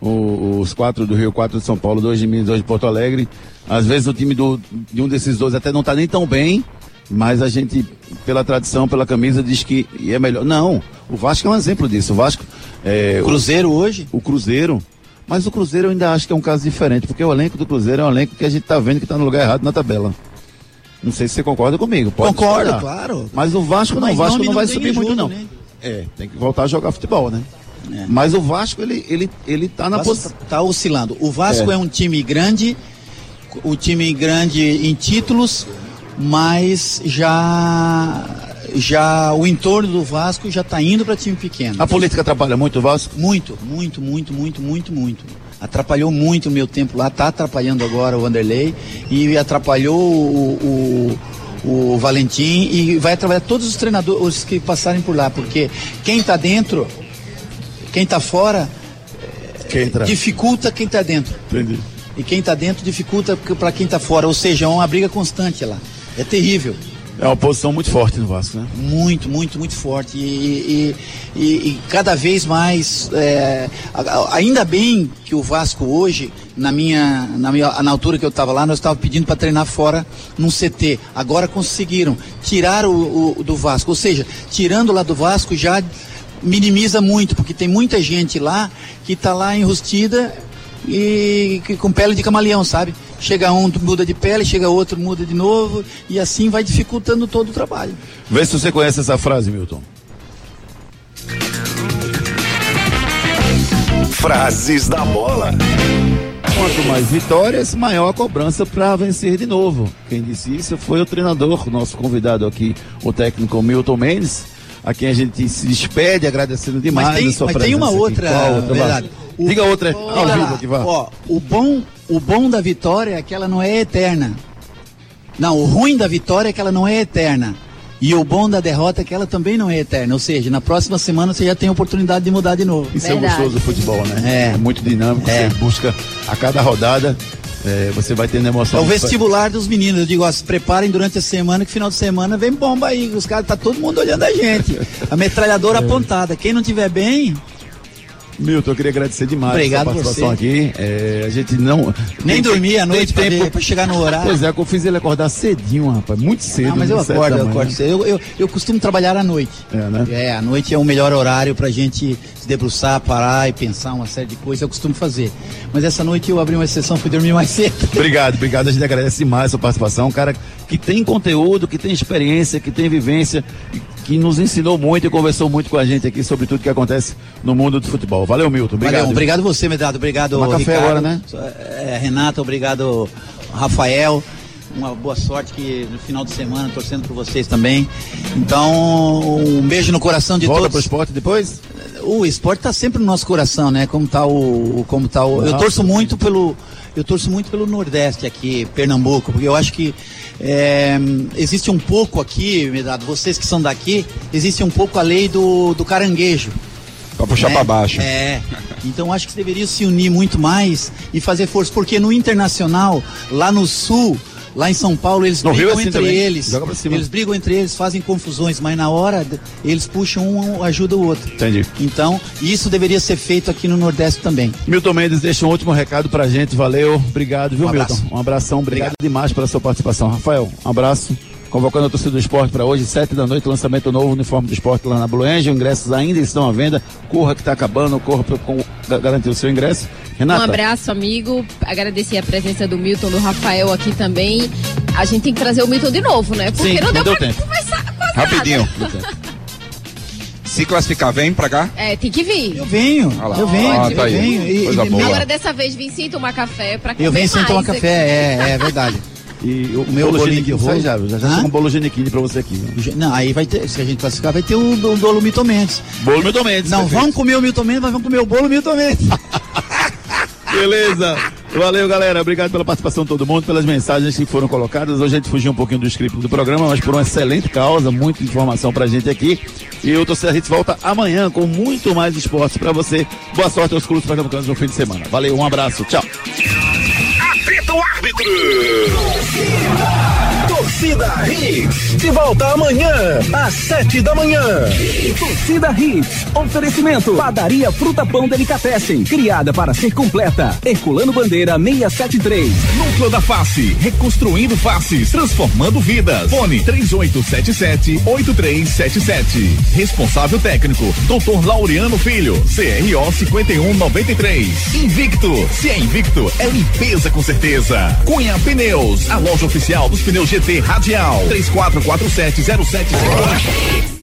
o, os quatro do Rio, quatro de São Paulo, dois de Minas, dois de Porto Alegre. Às vezes o time do, de um desses dois até não está nem tão bem, mas a gente, pela tradição, pela camisa, diz que é melhor. Não, o Vasco é um exemplo disso. O Vasco. É, Cruzeiro hoje? O Cruzeiro. Mas o Cruzeiro eu ainda acho que é um caso diferente, porque o elenco do Cruzeiro é um elenco que a gente está vendo que está no lugar errado na tabela. Não sei se você concorda comigo. Pode Concordo, disparar. claro. Mas o Vasco não, o Vasco não, não vai subir muito, não. Né? É, tem que voltar a jogar futebol, né? É. Mas o Vasco, ele, ele, ele tá na posição. Tá, tá oscilando. O Vasco é. é um time grande, o time grande em títulos, mas já já o entorno do Vasco já está indo para time pequeno. A política atrapalha muito o Vasco? Muito, muito, muito, muito, muito, muito. Atrapalhou muito o meu tempo lá, está atrapalhando agora o Vanderlei e atrapalhou o, o, o Valentim e vai atrapalhar todos os treinadores que passarem por lá, porque quem está dentro, quem está fora, quem dificulta quem está dentro. Entendi. E quem está dentro dificulta para quem está fora, ou seja, é uma briga constante lá. É terrível. É uma posição muito forte no Vasco, né? Muito, muito, muito forte. E, e, e, e cada vez mais. É, ainda bem que o Vasco hoje, na minha, na, minha, na altura que eu estava lá, nós estávamos pedindo para treinar fora num CT. Agora conseguiram tirar o, o, do Vasco. Ou seja, tirando lá do Vasco já minimiza muito, porque tem muita gente lá que está lá enrustida e que, com pele de camaleão, sabe? Chega um, muda de pele, chega outro, muda de novo, e assim vai dificultando todo o trabalho. Vê se você conhece essa frase, Milton. Frases da bola. Quanto mais vitórias, maior a cobrança para vencer de novo. Quem disse isso foi o treinador, nosso convidado aqui, o técnico Milton Mendes, a quem a gente se despede agradecendo demais mas tem, a sua mas presença. Tem uma outra, outra verdade. O, Diga outra ao vivo aqui, vá. Ó, o bom, o bom da vitória é que ela não é eterna. Não, o ruim da vitória é que ela não é eterna. E o bom da derrota é que ela também não é eterna. Ou seja, na próxima semana você já tem a oportunidade de mudar de novo. Isso Verdade. é gostoso do futebol, né? É. é muito dinâmico, é. você busca a cada rodada. É, você vai tendo emoção. É o vestibular dos meninos. Eu digo, ó, se preparem durante a semana, que final de semana vem bomba aí. Os caras, tá todo mundo olhando a gente. A metralhadora é. apontada. Quem não tiver bem, Milton, eu queria agradecer demais Obrigado a participação você. aqui. É, a gente não. Nem dormia à noite pra, tempo para chegar no horário. Pois é, que eu fiz ele acordar cedinho, rapaz. Muito cedo. Não, mas eu acordo, eu acordo cedo. Eu, eu, eu, costumo trabalhar à noite. É, né? É, à noite é o melhor horário pra gente se debruçar, parar e pensar uma série de coisas. Eu costumo fazer. Mas essa noite eu abri uma exceção, fui dormir mais cedo. Obrigado, obrigado. A gente agradece demais a sua participação. Um cara que tem conteúdo, que tem experiência, que tem vivência que nos ensinou muito e conversou muito com a gente aqui sobre tudo que acontece no mundo do futebol. Valeu, Milton. Obrigado. Valeu, obrigado você, Medrado. Obrigado, café Ricardo. agora, né? É, Renata, obrigado, Rafael. Uma boa sorte que no final de semana, torcendo por vocês também. Então, um beijo no coração de Volta todos. Volta pro esporte depois? o esporte está sempre no nosso coração, né? Como tá o, como tá o, eu torço muito pelo, eu torço muito pelo Nordeste aqui, Pernambuco, porque eu acho que é, existe um pouco aqui, Medrado, vocês que são daqui, existe um pouco a lei do, do caranguejo. Pra puxar né? pra baixo. É. Então acho que deveria se unir muito mais e fazer força, porque no internacional, lá no sul, lá em São Paulo, eles No Rio brigam é assim entre também. eles. Eles brigam entre eles, fazem confusões, mas na hora eles puxam um, ajuda o outro. Entendi. Então, isso deveria ser feito aqui no Nordeste também. Milton Mendes deixa um último recado pra gente. Valeu, obrigado, viu, Um Milton? abraço. Um abração, obrigado, demais pela sua participação. Rafael, um abraço. Convocando a torcida do esporte para hoje, sete da noite, lançamento novo uniforme do esporte lá na Blue Angel. Ingressos ainda estão à venda. Corra que está acabando, corra para garantir o seu ingresso. Renata. Um abraço, amigo. Agradecer a presença do Milton, do Rafael aqui também. A gente tem que trazer o Milton de novo, né? Porque Sim, não, não deu deu pra tempo. conversar quase Rapidinho. Se classificar, vem pra cá. É, tem que vir. Eu venho, Ah eu venho, Ah, eu tá aí. venho. E- Coisa e- boa. Agora dessa vez vim sem tomar café pra comer Eu venho sem tomar aqui. café, é, é verdade. E o meu bolo de sai rolo. já, já, já um bolo Ginequini pra você aqui. viu? Não, aí vai ter, se a gente classificar, vai ter o, o bolo Milton Mendes. Bolo Milton Mendes. Não, perfeito. vamos comer o Milton Mendes, mas vamos comer o bolo Milton Mendes. Beleza. Valeu, galera. Obrigado pela participação de todo mundo, pelas mensagens que foram colocadas. Hoje a gente fugiu um pouquinho do script do programa, mas por uma excelente causa, muita informação pra gente aqui. E o Torcida Hits volta amanhã com muito mais esportes pra você. Boa sorte aos clubes pernambucanos no fim de semana. Valeu, um abraço. Tchau. Apita o árbitro. Torcida Hits. De volta amanhã, às sete da manhã. Torcida Hits. Oferecimento. Padaria Fruta Pão Delicatessen. Criada para ser completa. Herculano Bandeira 673. Núcleo da Face, reconstruindo faces, transformando vidas. Fone 3877-8377. Responsável técnico, Dr. Laureano Filho, CRO 5193. Invicto, se é invicto, é limpeza com certeza. Cunha Pneus, a loja oficial dos pneus GT Radial. 34470750.